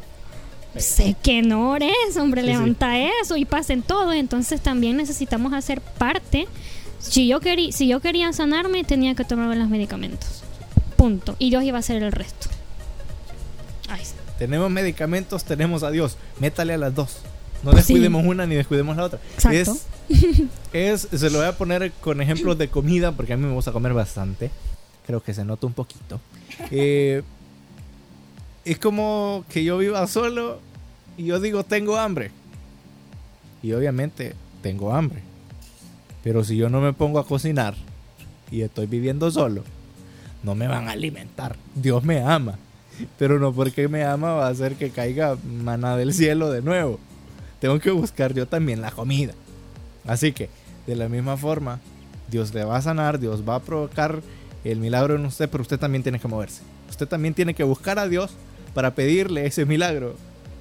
Sé que no ores, hombre, levanta eso y pasen todo. Entonces también necesitamos hacer parte. Si yo, quería, si yo quería sanarme, tenía que tomar los medicamentos. Punto. Y Dios iba a hacer el resto. Tenemos medicamentos, tenemos a Dios. Métale a las dos. No descuidemos una ni descuidemos la otra. Exacto. Es, se lo voy a poner con ejemplos de comida porque a mí me gusta comer bastante. Creo que se nota un poquito. Eh, es como que yo viva solo y yo digo tengo hambre. Y obviamente tengo hambre. Pero si yo no me pongo a cocinar y estoy viviendo solo, no me van a alimentar. Dios me ama. Pero no porque me ama va a hacer que caiga maná del cielo de nuevo. Tengo que buscar yo también la comida. Así que, de la misma forma, Dios le va a sanar, Dios va a provocar el milagro en usted, pero usted también tiene que moverse. Usted también tiene que buscar a Dios para pedirle ese milagro.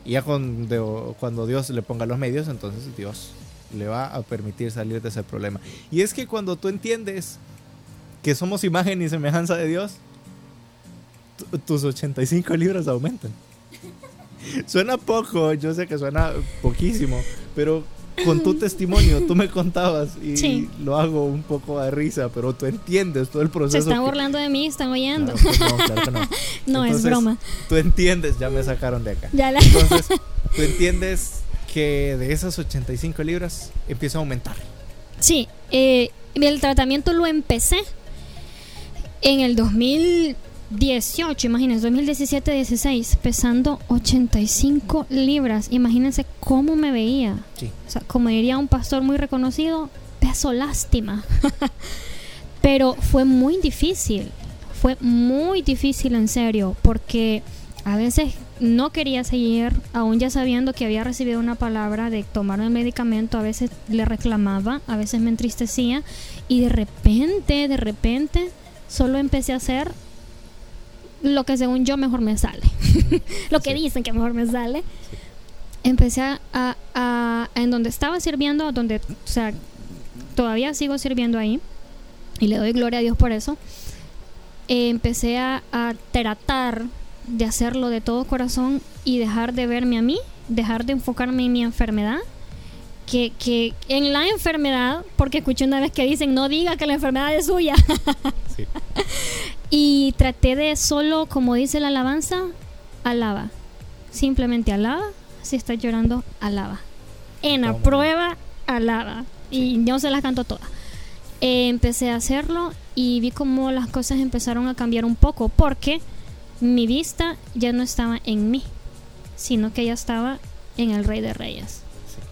Y ya cuando, cuando Dios le ponga los medios, entonces Dios le va a permitir salir de ese problema. Y es que cuando tú entiendes que somos imagen y semejanza de Dios, tus 85 libras aumentan. Suena poco, yo sé que suena poquísimo, pero con tu testimonio, tú me contabas y lo hago un poco a risa, pero tú entiendes todo el proceso. Se están burlando de mí, están oyendo. Pues no, claro que no. no es broma. Tú entiendes, ya me sacaron de acá. Entonces, tú entiendes que de esas 85 libras empieza a aumentar. Sí, eh, el tratamiento lo empecé en el 2000 18, imagínense, 2017-16, pesando 85 libras. Imagínense cómo me veía. O sea, como diría un pastor muy reconocido, peso lástima. Pero fue muy difícil, fue muy difícil en serio, porque a veces no quería seguir, aún ya sabiendo que había recibido una palabra de tomar el medicamento, a veces le reclamaba, a veces me entristecía y de repente, de repente, solo empecé a hacer lo que según yo mejor me sale. lo que dicen que mejor me sale. Empecé a, a, en donde estaba sirviendo, donde, o sea, todavía sigo sirviendo ahí. Y le doy gloria a Dios por eso. empecé a, a tratar de hacerlo de todo corazón y dejar de verme a mí, dejar de enfocarme en mi enfermedad. Que, que en la enfermedad, porque escuché una vez que dicen, no diga que la enfermedad es suya. Sí. Y traté de solo, como dice la alabanza, alaba. Simplemente alaba. Si estás llorando, alaba. En la prueba, alaba. Y yo se las canto todas. Eh, empecé a hacerlo y vi como las cosas empezaron a cambiar un poco porque mi vista ya no estaba en mí, sino que ya estaba en el Rey de Reyes,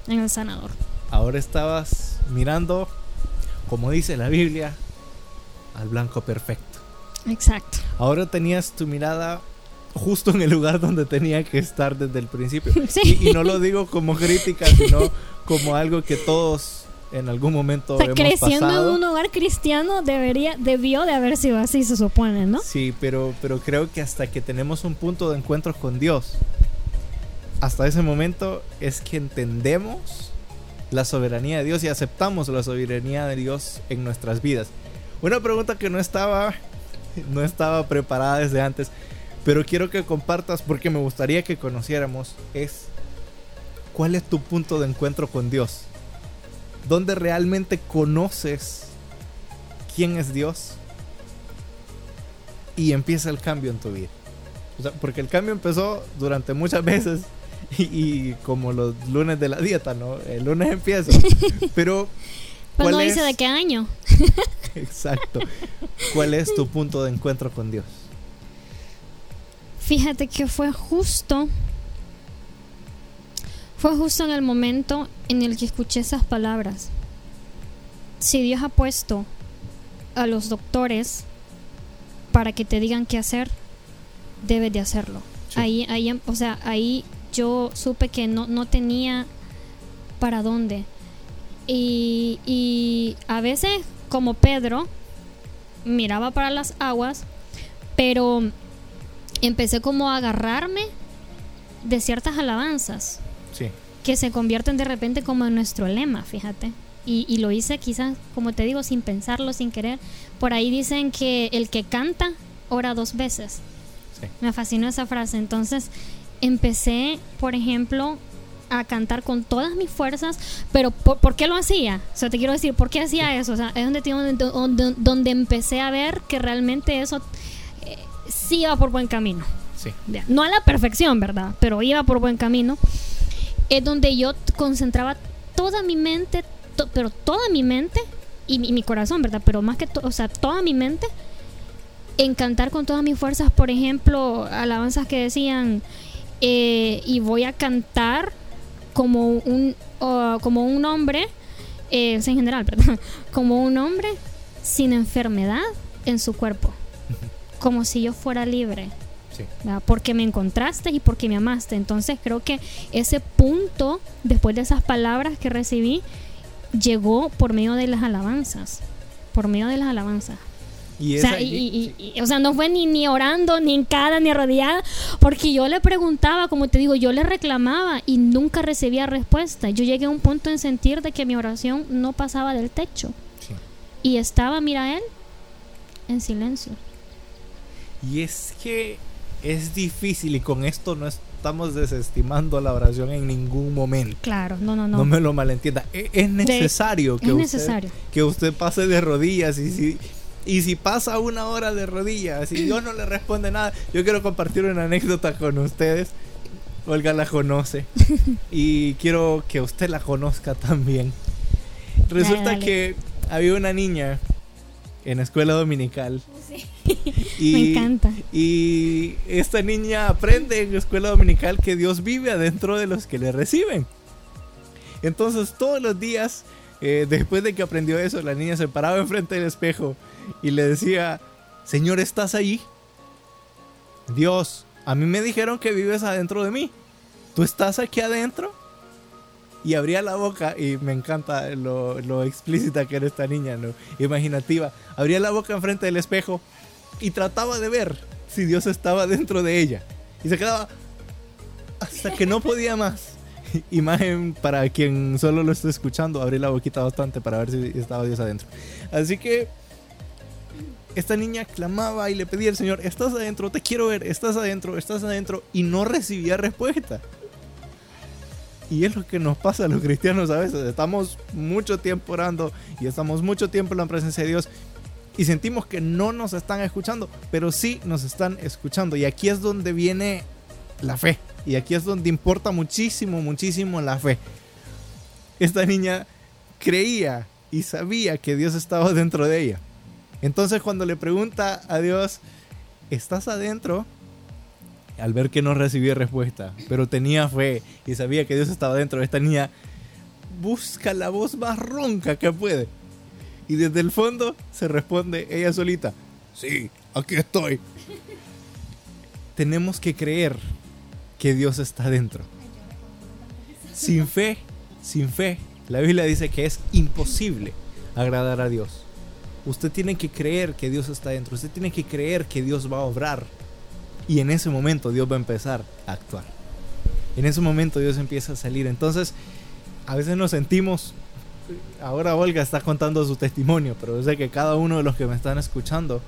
en el Sanador. Ahora estabas mirando, como dice la Biblia, al blanco perfecto Exacto. Ahora tenías tu mirada justo en el lugar donde tenía que estar desde el principio. Y, no lo digo como crítica, sino como algo que todos en algún momento o creciendo en un hogar cristiano debería debió de haber sido así se supone no sí pero pero creo que hasta que tenemos un punto de encuentro con Dios hasta ese momento es que entendemos la soberanía de Dios y aceptamos la soberanía de Dios en nuestras vidas una pregunta que no estaba no estaba preparada desde antes pero quiero que compartas porque me gustaría que conociéramos es cuál es tu punto de encuentro con Dios. ¿Dónde realmente conoces quién es Dios? Y empieza el cambio en tu vida. porque el cambio empezó durante muchas veces y, como los lunes de la dieta, ¿no? El lunes empieza. Pero... ¿cuál no dice de qué año. Exacto. ¿Cuál es tu punto de encuentro con Dios? Fíjate que fue justo, fue justo en el momento en el que escuché esas palabras. Si Dios ha puesto a los doctores para que te digan qué hacer, debes de hacerlo. Ahí, ahí, o sea, ahí yo supe que no, no tenía para dónde. Y, y a veces, como Pedro, miraba para las aguas, pero empecé como a agarrarme de ciertas alabanzas. Que se convierten de repente como en nuestro lema, fíjate. Y, lo hice quizás, como te digo, sin pensarlo, sin querer. Por ahí dicen que el que canta ora dos veces. Me fascinó esa frase. Entonces empecé, por ejemplo, a cantar con todas mis fuerzas, pero ¿por, qué lo hacía? O sea, te quiero decir, ¿por qué hacía eso? O sea, es donde, donde, donde empecé a ver que realmente eso sí iba por buen camino. Sí. No a la perfección, ¿verdad? Pero iba por buen camino. Es donde yo concentraba toda mi mente, pero toda mi mente y mi, corazón, ¿verdad? Pero más que todo, o sea, toda mi mente en cantar con todas mis fuerzas, por ejemplo, alabanzas que decían, eh, y voy a cantar como un, como un hombre, eh, en general, ¿verdad? Como un hombre sin enfermedad en su cuerpo como si yo fuera libre. Porque me encontraste y porque me amaste. Entonces creo que ese punto, después de esas palabras que recibí, llegó por medio de las alabanzas. Por medio de las alabanzas. Y o, sea, y, o sea, no fue ni, ni orando, ni en cara, ni arrodillada, porque yo le preguntaba, como te digo, yo le reclamaba y nunca recibía respuesta. Yo llegué a un punto en sentir de que mi oración no pasaba del techo. Y estaba, mira él, en silencio. Y es que es difícil y con esto no estamos desestimando la oración en ningún momento. Claro, no, no, no. No me lo malentienda. E, es, necesario, que, usted, que usted pase de rodillas y si, y si pasa una hora de rodillas y Dios no le responde nada, yo quiero compartir una anécdota con ustedes. Olga la conoce y quiero que usted la conozca también. Resulta que había una niña en escuela dominical Y, Me encanta. Y esta niña aprende en la escuela dominical que Dios vive adentro de los que le reciben. Entonces todos los días, eh, después de que aprendió eso, la niña se paraba enfrente del espejo y le decía, Señor, ¿estás ahí? Dios, a mí me dijeron que vives adentro de mí. ¿Tú estás aquí adentro? Y abría la boca, y me encanta lo, lo explícita que era esta niña, ¿no? imaginativa. Abría la boca enfrente del espejo y trataba de ver si Dios estaba dentro de ella. Y se quedaba hasta que no podía más. Imagen para quien solo lo está escuchando, abrí la boquita bastante para ver si estaba Dios adentro. Así que esta niña clamaba y le pedía al Señor, estás adentro, te quiero ver, estás adentro, estás adentro, y no recibía respuesta. Y es lo que nos pasa a los cristianos a veces. Estamos mucho tiempo orando y estamos mucho tiempo en la presencia de Dios y sentimos que no nos están escuchando, pero sí nos están escuchando. Y aquí es donde viene la fe. Y aquí es donde importa muchísimo, muchísimo la fe. Esta niña creía y sabía que Dios estaba dentro de ella. Entonces cuando le pregunta a Dios, ¿estás adentro? Al ver que no recibía respuesta, pero tenía fe y sabía que Dios estaba dentro, de esta niña busca la voz más ronca que puede y desde el fondo se responde ella solita, Sí, aquí estoy. Tenemos que creer que Dios está dentro. Sin fe, sin fe, la Biblia dice que es imposible agradar a Dios. Usted tiene que creer que Dios está dentro. Usted tiene que creer que Dios va a obrar. Y en ese momento Dios va a empezar a actuar. En ese momento Dios empieza a salir. Entonces, a veces nos sentimos ahora Olga está contando su testimonio, pero yo sé que cada uno de los que me están escuchando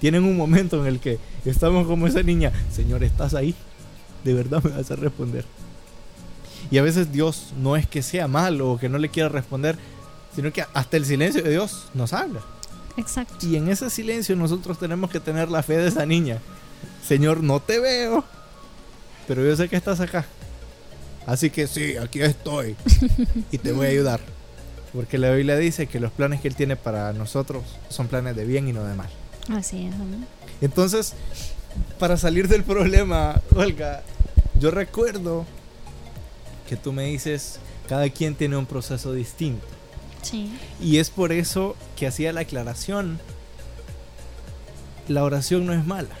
tienen un momento en el que estamos como esa niña, Señor, ¿estás ahí? De verdad me vas a responder. Y a veces Dios no es que sea malo o que no le quiera responder, sino que hasta el silencio de Dios nos habla. Exacto. Y en ese silencio nosotros tenemos que tener la fe de esa niña. Señor, no te veo, pero yo sé que estás acá. Así que sí, aquí estoy y te voy a ayudar. Porque la Biblia dice que los planes que Él tiene para nosotros son planes de bien y no de mal. Así es. Entonces, para salir del problema, Olga, yo recuerdo que tú me dices, cada quien tiene un proceso distinto. Sí. Y es por eso que hacía la aclaración. La oración no es mala.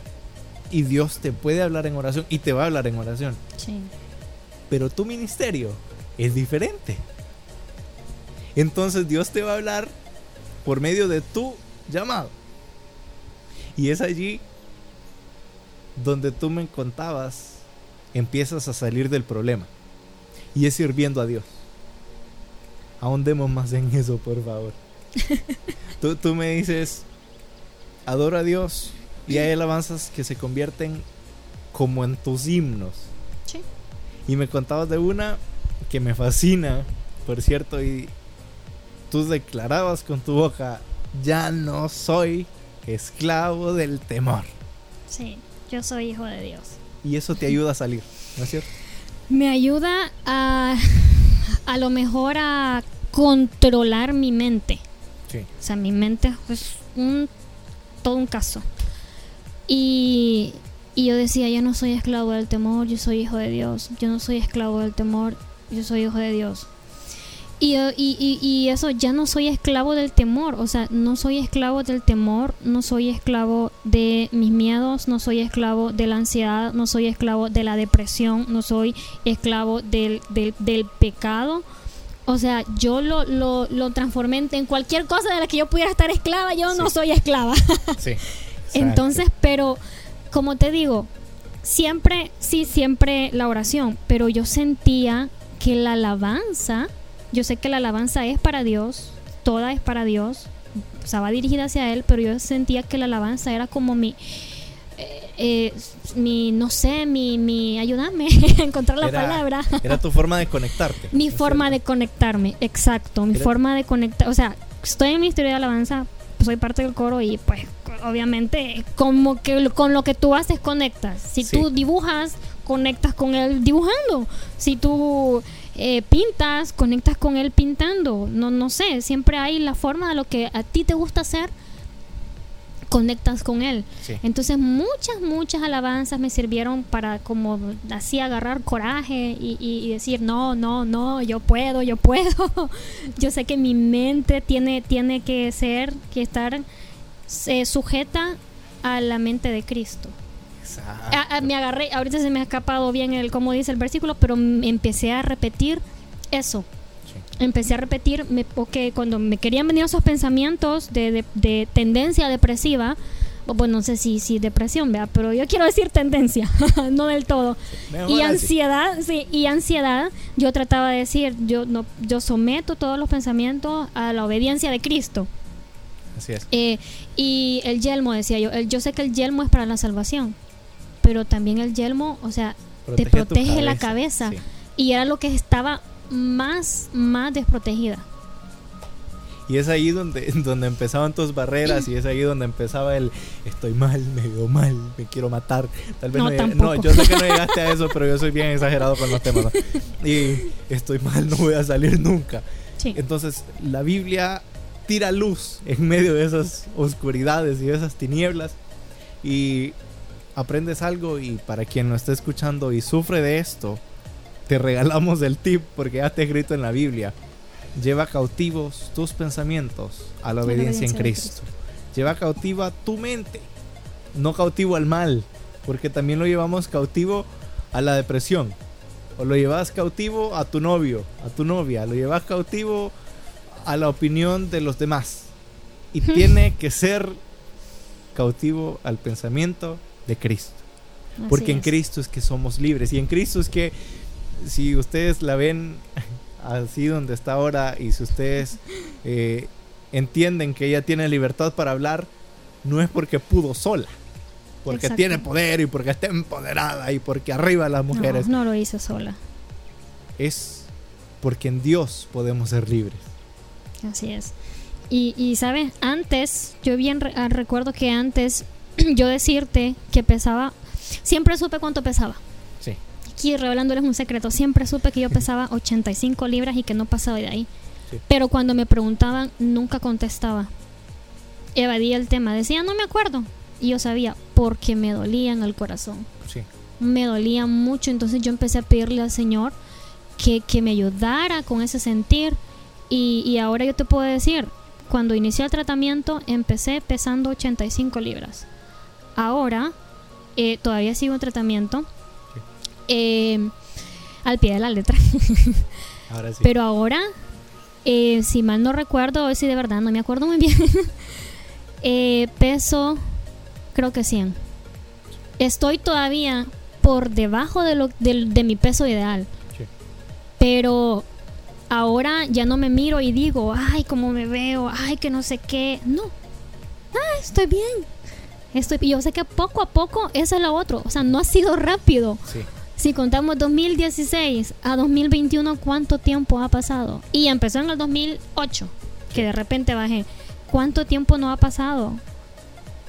Y Dios te puede hablar en oración y te va a hablar en oración. Sí. Pero tu ministerio es diferente. Entonces Dios te va a hablar por medio de tu llamado. Y es allí donde tú me contabas, empiezas a salir del problema. Y es sirviendo a Dios. Ahondemos más en eso, por favor. tú, tú me dices, adoro a Dios y hay alabanzas que se convierten como en tus himnos. Sí. Y me contabas de una que me fascina, por cierto, y tú declarabas con tu boca, ya no soy esclavo del temor. Sí, yo soy hijo de Dios. Y eso te ayuda a salir, ¿no es cierto? Me ayuda a, a lo mejor a controlar mi mente. Sí. O sea, mi mente es un, todo un caso. Y, y yo decía, yo no soy esclavo del temor, yo soy hijo de Dios. Yo no soy esclavo del temor, yo soy hijo de Dios. Y, y, y, y, eso, ya no soy esclavo del temor, o sea, no soy esclavo del temor, no soy esclavo de mis miedos, no soy esclavo de la ansiedad, no soy esclavo de la depresión, no soy esclavo del, del, del pecado. O sea, yo lo, lo, lo, transformé en cualquier cosa de la que yo pudiera estar esclava, yo sí. no soy esclava. Sí. Entonces, pero, como te digo, siempre, sí, siempre la oración, pero yo sentía que la alabanza yo sé que la alabanza es para Dios, toda es para Dios, o sea, va dirigida hacia Él, pero yo sentía que la alabanza era como mi, eh, eh, mi no sé, mi, mi ayudarme a encontrar la era, palabra. Era tu forma de conectarte. mi forma de conectarme, exacto, mi Era- forma de conectar, o sea, estoy en mi historia de alabanza, soy parte del coro y pues obviamente como que con lo que tú haces conectas. Si Sí. tú dibujas, conectas con él dibujando. Si tú eh, pintas, conectas con él pintando. No, no sé, siempre hay la forma de lo que a ti te gusta hacer, conectas con él. Sí. Entonces muchas, muchas alabanzas me sirvieron para como así agarrar coraje y, y- y decir, no, no, no, yo puedo, yo puedo. yo sé que mi mente tiene, tiene que ser, que estar eh, sujeta a la mente de Cristo. Exacto. Me agarré, ahorita se me ha escapado bien el cómo dice el versículo, pero empecé a repetir eso. Sí. Empecé a repetir, me, ok, cuando me querían venir esos pensamientos de, de- de tendencia depresiva, bueno, no sé si, si depresión, vea, pero yo quiero decir tendencia, no del todo. Mejor Y así. ansiedad, sí, y ansiedad, yo trataba de decir, yo no, yo someto todos los pensamientos a la obediencia de Cristo. Así es. Eh, y el yelmo, decía yo, el- yo sé que el yelmo es para la salvación, pero también el yelmo, o sea, te tu protege la cabeza. Sí. y era lo que estaba más, más desprotegida. Y es ahí donde, donde empezaban tus barreras y es ahí donde empezaba el estoy mal, me veo mal, me quiero matar. Tal vez No, no, no, yo sé que no llegaste a eso, pero yo soy bien exagerado con los temas. ¿no? Y estoy mal, no voy a salir nunca. Sí, Entonces, la Biblia tira luz en medio de esas oscuridades y de esas tinieblas y aprendes algo y para quien lo esté escuchando y sufre de esto, te regalamos el tip porque ya está escrito en la Biblia. Lleva cautivos tus pensamientos a la obediencia en Cristo. lleva cautiva tu mente, no cautivo al mal, porque también lo llevamos cautivo a la depresión, o lo llevas cautivo a tu novio, a tu novia, lo llevas cautivo a la opinión de los demás. Y tiene que ser cautivo al pensamiento de Cristo. Porque en Cristo es que somos libres. Y en Cristo es que si ustedes la ven así donde está ahora y si ustedes eh, entienden que ella tiene libertad para hablar, no es porque pudo sola. Porque tiene poder y porque está empoderada y porque arriba las mujeres. No, no lo hizo sola. Es porque en Dios podemos ser libres. Así es. Y, y sabes, antes, yo bien ah, recuerdo que antes yo decirte que pesaba, siempre supe cuánto pesaba. Sí. Aquí revelándoles un secreto, siempre supe que yo pesaba 85 libras y que no pasaba de ahí. Pero cuando me preguntaban, nunca contestaba. Evadía el tema, decía, no me acuerdo. Y yo sabía, porque me dolía en el corazón. Sí. Me dolía mucho, entonces yo empecé a pedirle al Señor que, que me ayudara con ese sentir. Y, y ahora yo te puedo decir, cuando inicié el tratamiento empecé pesando 85 libras. Ahora eh, todavía sigo en tratamiento eh, al pie de la letra. Pero ahora, eh, si mal no recuerdo, o si de verdad no me acuerdo muy bien, peso creo que 100. Estoy todavía por debajo de, lo, de, mi peso ideal. Pero ahora ya no me miro y digo, ay, cómo me veo, ay, que no sé qué. No. Ah, estoy bien. Estoy, yo sé que poco a poco eso es lo otro. O sea, no ha sido rápido. Si contamos 2016 a 2021, ¿cuánto tiempo ha pasado? Y empezó en el 2008, que de repente bajé. ¿Cuánto tiempo no ha pasado?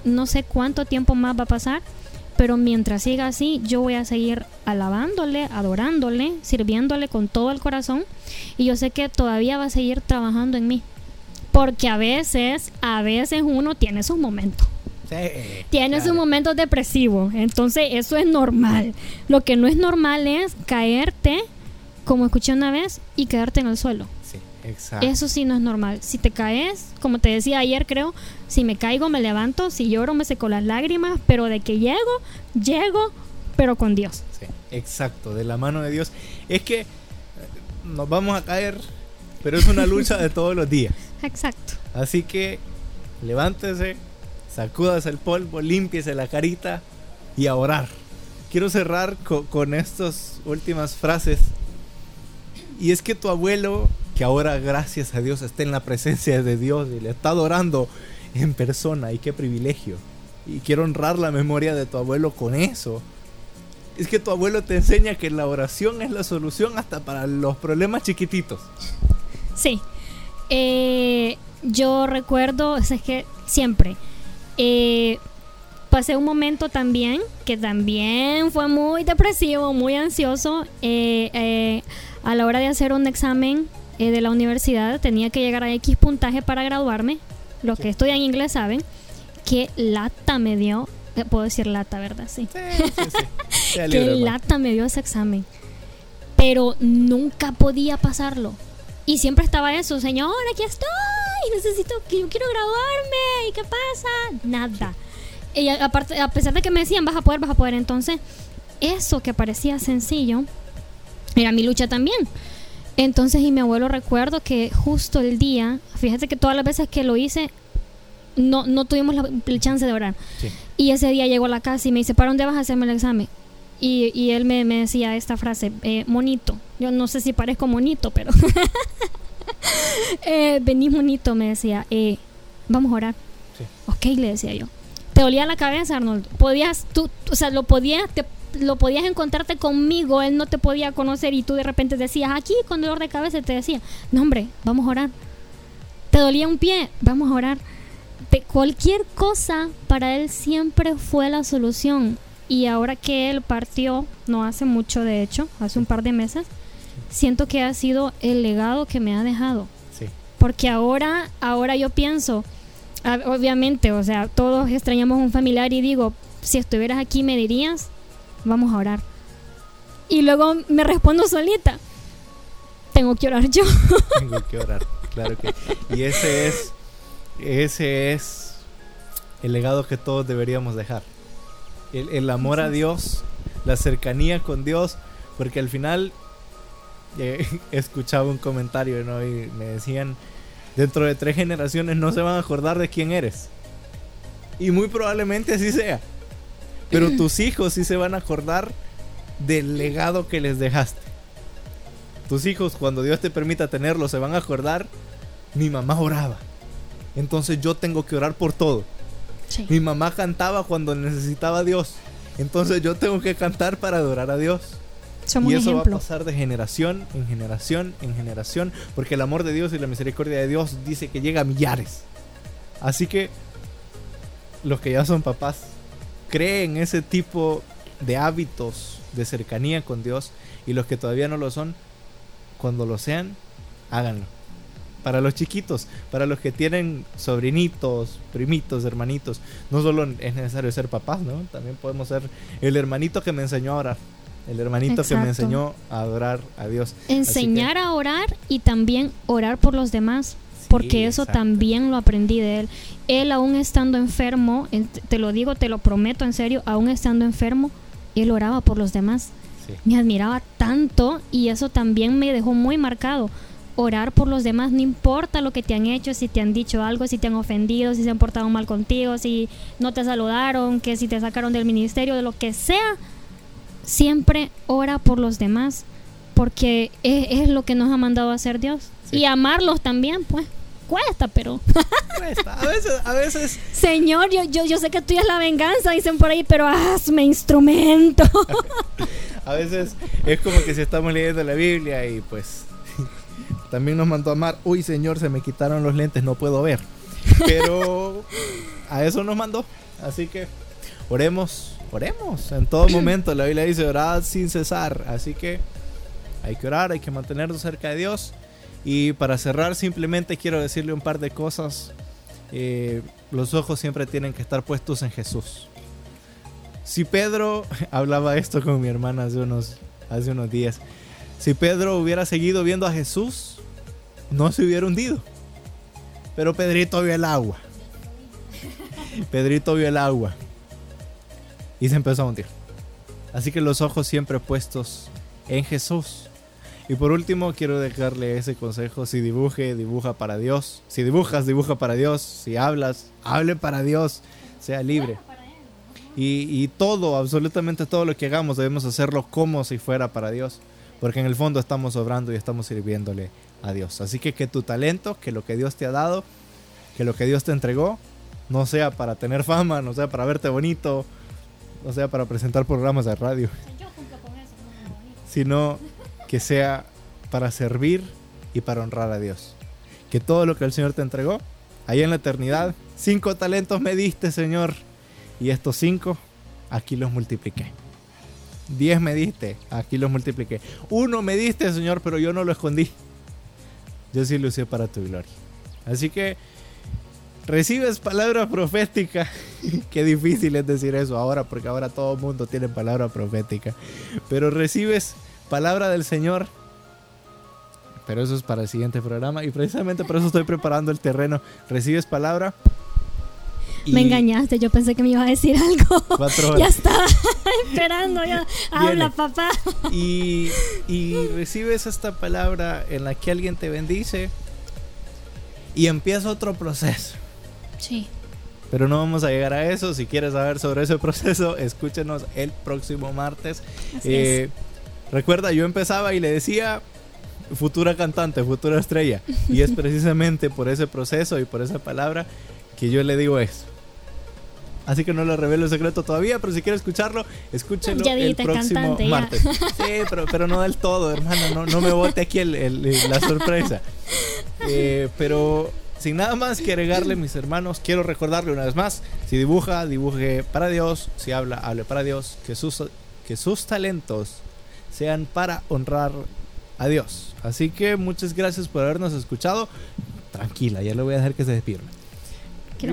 No sé cuánto tiempo más va a pasar, pero mientras siga así, yo voy a seguir alabándole, adorándole, sirviéndole con todo el corazón. Y yo sé que todavía va a seguir trabajando en mí. Porque a veces, a veces uno tiene sus momentos. Tiene sus momentos depresivos. Entonces eso es normal. Lo que no es normal es caerte, como escuché una vez, y quedarte en el suelo. Eso sí no es normal. Si te caes, como te decía ayer, creo, si me caigo, me levanto, si lloro, me seco las lágrimas, pero de que llego, llego, pero con Dios. Sí, exacto, de la mano de Dios. Es que eh, nos vamos a caer, pero es una lucha de todos los días. Exacto. Así que levántese, sacúdase el polvo, límpiese la carita y a orar. Quiero cerrar con estas últimas frases. Y es que tu abuelo que ahora gracias a Dios está en la presencia de Dios y le está adorando en persona y qué privilegio. Y quiero honrar la memoria de tu abuelo con eso. Es que tu abuelo te enseña que la oración es la solución hasta para los problemas chiquititos. Sí. Eh, yo recuerdo, es que siempre. Eh, pasé un momento también que también fue muy depresivo, muy ansioso eh, a la hora de hacer un examen eh, de la universidad tenía que llegar a X puntaje para graduarme. Los que estudian inglés saben que lata me dio. Eh, puedo decir lata, ¿verdad? Sí. sí, que lata me dio ese examen. Pero nunca podía pasarlo. Y siempre estaba eso, señor, aquí estoy, necesito, que yo quiero graduarme, ¿y qué pasa? Nada. Y aparte, a pesar de que me decían, vas a poder, vas a poder, entonces, eso que parecía sencillo, era mi lucha también. Entonces, y mi abuelo recuerdo que justo el día, fíjate que todas las veces que lo hice, no, no tuvimos la, chance de orar. Y ese día llegó a la casa y me dice, ¿para dónde vas a hacerme el examen? Y, y él me, me, decía esta frase, eh, monito. Yo no sé si parezco monito, pero... eh, venís monito, me decía, eh, vamos a orar. Sí. Ok, le decía yo. ¿Te dolía la cabeza, Arnold? Podías, tú, o sea, lo podías, te lo podías encontrarte conmigo, él no te podía conocer y tú de repente decías, aquí con dolor de cabeza, te decía, no hombre, vamos a orar. Te dolía un pie, vamos a orar. De cualquier cosa para él siempre fue la solución. Y ahora que él partió, no hace mucho de hecho, hace un par de meses, siento que ha sido el legado que me ha dejado. Porque ahora, ahora yo pienso, obviamente, o sea, todos extrañamos un familiar y digo, si estuvieras aquí me dirías, vamos a orar. Y luego me respondo solita, tengo que orar yo. Tengo que orar, claro que. Y ese es, ese es el legado que todos deberíamos dejar. El, amor a Dios, la cercanía con Dios, porque al final eh, escuchaba un comentario y me decían, dentro de tres generaciones no se van a acordar de quién eres. Y muy probablemente así sea. Pero tus hijos sí se van a acordar del legado que les dejaste. Tus hijos, cuando Dios te permita tenerlos, se van a acordar. Mi mamá oraba. Entonces yo tengo que orar por todo. Mi mamá cantaba cuando necesitaba a Dios. Entonces yo tengo que cantar para adorar a Dios. Y eso va a pasar de generación en generación en generación. Porque el amor de Dios y la misericordia de Dios dice que llega a millares. Así que los que ya son papás, creen ese tipo de hábitos de cercanía con Dios. Y los que todavía no lo son, cuando lo sean, háganlo. Para los chiquitos, para los que tienen sobrinitos, primitos, hermanitos, no solo es necesario ser papás, ¿no? También podemos ser el hermanito que me enseñó a orar, el hermanito que me enseñó a adorar a Dios. Enseñar a orar y también orar por los demás, porque eso también lo aprendí de él. Él aún estando enfermo, te lo digo, te lo prometo en serio, aún estando enfermo, él oraba por los demás. Me admiraba tanto y eso también me dejó muy marcado. Orar por los demás, no importa lo que te han hecho, si te han dicho algo, si te han ofendido, si se han portado mal contigo, si no te saludaron, que si te sacaron del ministerio, de lo que sea, siempre ora por los demás, porque es, lo que nos ha mandado a hacer Dios. Y amarlos también, pues cuesta, pero. cuesta. A veces, a veces. Señor, yo, yo, yo sé que tú es la venganza, dicen por ahí, pero hazme instrumento. a veces es como que si estamos leyendo la Biblia y pues también nos mandó a amar. Uy, Señor, se me quitaron los lentes, no puedo ver. Pero a eso nos mandó. Así que oremos, oremos en todo momento. La Biblia dice orad sin cesar. Así que hay que orar, hay que mantenernos cerca de Dios. Y para cerrar simplemente quiero decirle un par de cosas. Eh, los ojos siempre tienen que estar puestos en Jesús. Si Pedro, hablaba esto con mi hermana hace unos, hace unos días, si Pedro hubiera seguido viendo a Jesús, no se hubiera hundido. Pero Pedrito vio el agua. Pedrito vio el agua. Y se empezó a hundir. Así que los ojos siempre puestos en Jesús. Y por último, quiero dejarle ese consejo. Si dibuje, dibuja para Dios. Si dibujas, dibuja para Dios. Si hablas, hable para Dios. Sea libre. Y, todo, absolutamente todo lo que hagamos debemos hacerlo como si fuera para Dios. Porque en el fondo estamos obrando y estamos sirviéndole a Dios. Así que que tu talento, que lo que Dios te ha dado, que lo que Dios te entregó, no sea para tener fama, no sea para verte bonito, no sea para presentar programas de radio. Sino que sea para servir y para honrar a Dios. Que todo lo que el Señor te entregó, ahí en la eternidad, cinco talentos me diste, Señor, y estos cinco, aquí los multipliqué. Diez me diste, aquí los multipliqué. Uno me diste, Señor, pero yo no lo escondí. Yo sí lo usé para tu gloria. Así que recibes palabra profética. Qué difícil es decir eso ahora, porque ahora todo el mundo tiene palabra profética. Pero recibes palabra del Señor. Pero eso es para el siguiente programa. Y precisamente por eso estoy preparando el terreno. Recibes palabra. Me engañaste, yo pensé que me iba a decir algo. ya estaba esperando, ya. Habla, papá. Y, y recibes esta palabra en la que alguien te bendice y empieza otro proceso. Sí. Pero no vamos a llegar a eso. Si quieres saber sobre ese proceso, escúchenos el próximo martes. Eh, Recuerda, yo empezaba y le decía futura cantante, futura estrella. Y es precisamente por ese proceso y por esa palabra que yo le digo eso. Así que no le revelo el secreto todavía, pero si quiere escucharlo, escúchelo el próximo martes. Sí, pero, pero no del todo, hermano. No, me bote aquí la sorpresa. Eh, pero sin nada más que agregarle, mis hermanos, quiero recordarle una vez más: si dibuja, dibuje para Dios. Si habla, hable para Dios. Que sus, que sus talentos sean para honrar a Dios. Así que muchas gracias por habernos escuchado. Tranquila, ya le voy a dejar que se despierta.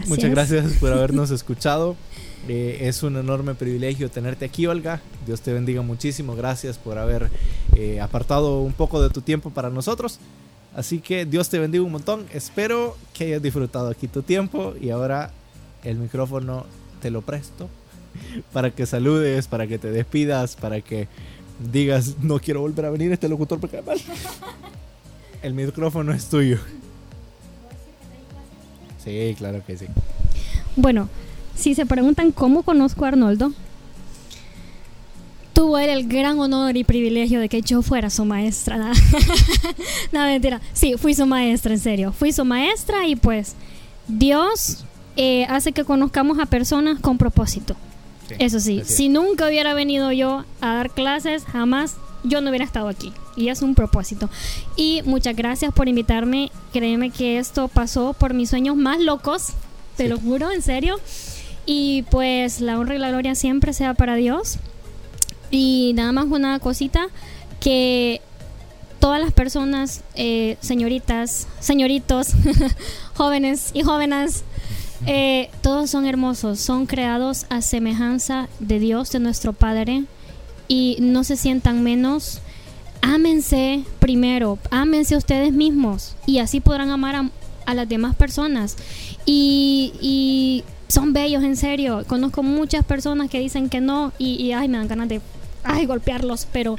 Muchas gracias por habernos escuchado. Eh, es un enorme privilegio tenerte aquí, Olga. Dios te bendiga muchísimo. Gracias por haber eh, apartado un poco de tu tiempo para nosotros. Así que Dios te bendiga un montón. Espero que hayas disfrutado aquí tu tiempo y ahora el micrófono te lo presto para que saludes, para que te despidas, para que digas, no quiero volver a venir este locutor porque mal. El micrófono es tuyo. Sí, claro que sí. Bueno, si se preguntan cómo conozco a Arnoldo, tuve el gran honor y privilegio de que yo fuera su maestra. no, mentira. Sí, fui su maestra, en serio. Fui su maestra y pues Dios eh, hace que conozcamos a personas con propósito. Eso sí, si nunca hubiera venido yo a dar clases, jamás yo no hubiera estado aquí. Y es un propósito. Y muchas gracias por invitarme. Créeme que esto pasó por mis sueños más locos. Te lo juro, en serio. Y pues la honra y la gloria siempre sea para Dios. Y nada más una cosita que todas las personas, eh, señoritas, señoritos, jóvenes y jóvenes, eh, todos son hermosos, son creados a semejanza de Dios, de nuestro Padre, y no se sientan menos. Ámense primero, ámense ustedes mismos, y así podrán amar a, las demás personas. Y, son bellos, en serio. Conozco muchas personas que dicen que no, y, y ay, me dan ganas de ay, golpearlos, pero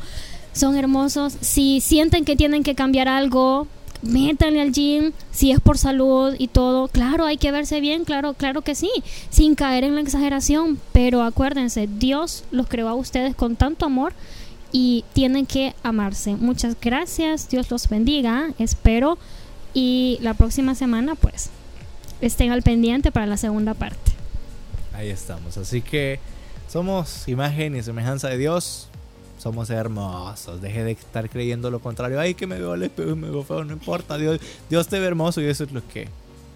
son hermosos. Si sienten que tienen que cambiar algo, métanle al gym, si es por salud y todo, claro, hay que verse bien, claro, claro que sí, sin caer en la exageración, pero acuérdense, Dios los creó a ustedes con tanto amor y tienen que amarse. Muchas gracias, Dios los bendiga, espero y la próxima semana pues estén al pendiente para la segunda parte. Ahí estamos, así que somos imagen y semejanza de Dios somos hermosos. Deje de estar creyendo lo contrario. Ay, que me veo al espejo y me veo feo. No importa. Dios, Dios te ve hermoso y eso es lo que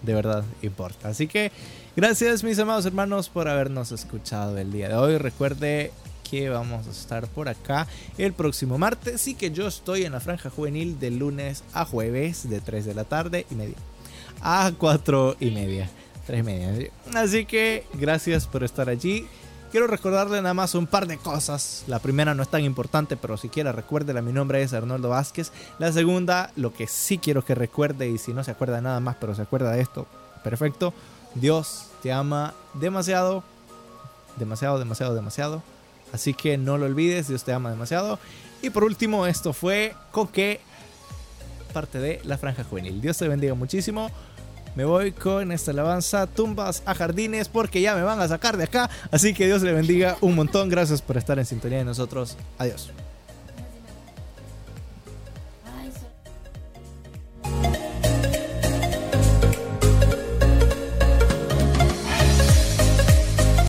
de verdad importa. Así que gracias mis amados hermanos por habernos escuchado el día de hoy. Recuerde que vamos a estar por acá el próximo martes y que yo estoy en la franja juvenil de lunes a jueves de 3 de la tarde y media a 4 y media. 3 y media. Así que gracias por estar allí. Quiero recordarle nada más un par de cosas. La primera no es tan importante, pero si quiere recuérdela, mi nombre es Arnoldo Vázquez. La segunda, lo que sí quiero que recuerde, y si no se acuerda nada más, pero se acuerda de esto, perfecto. Dios te ama demasiado, demasiado, demasiado, demasiado. Así que no lo olvides, Dios te ama demasiado. Y por último, esto fue Coque, parte de la franja juvenil. Dios te bendiga muchísimo me voy con esta alabanza, tumbas a jardines, porque ya me van a sacar de acá. Así que Dios le bendiga un montón. Gracias por estar en sintonía de nosotros. Adiós.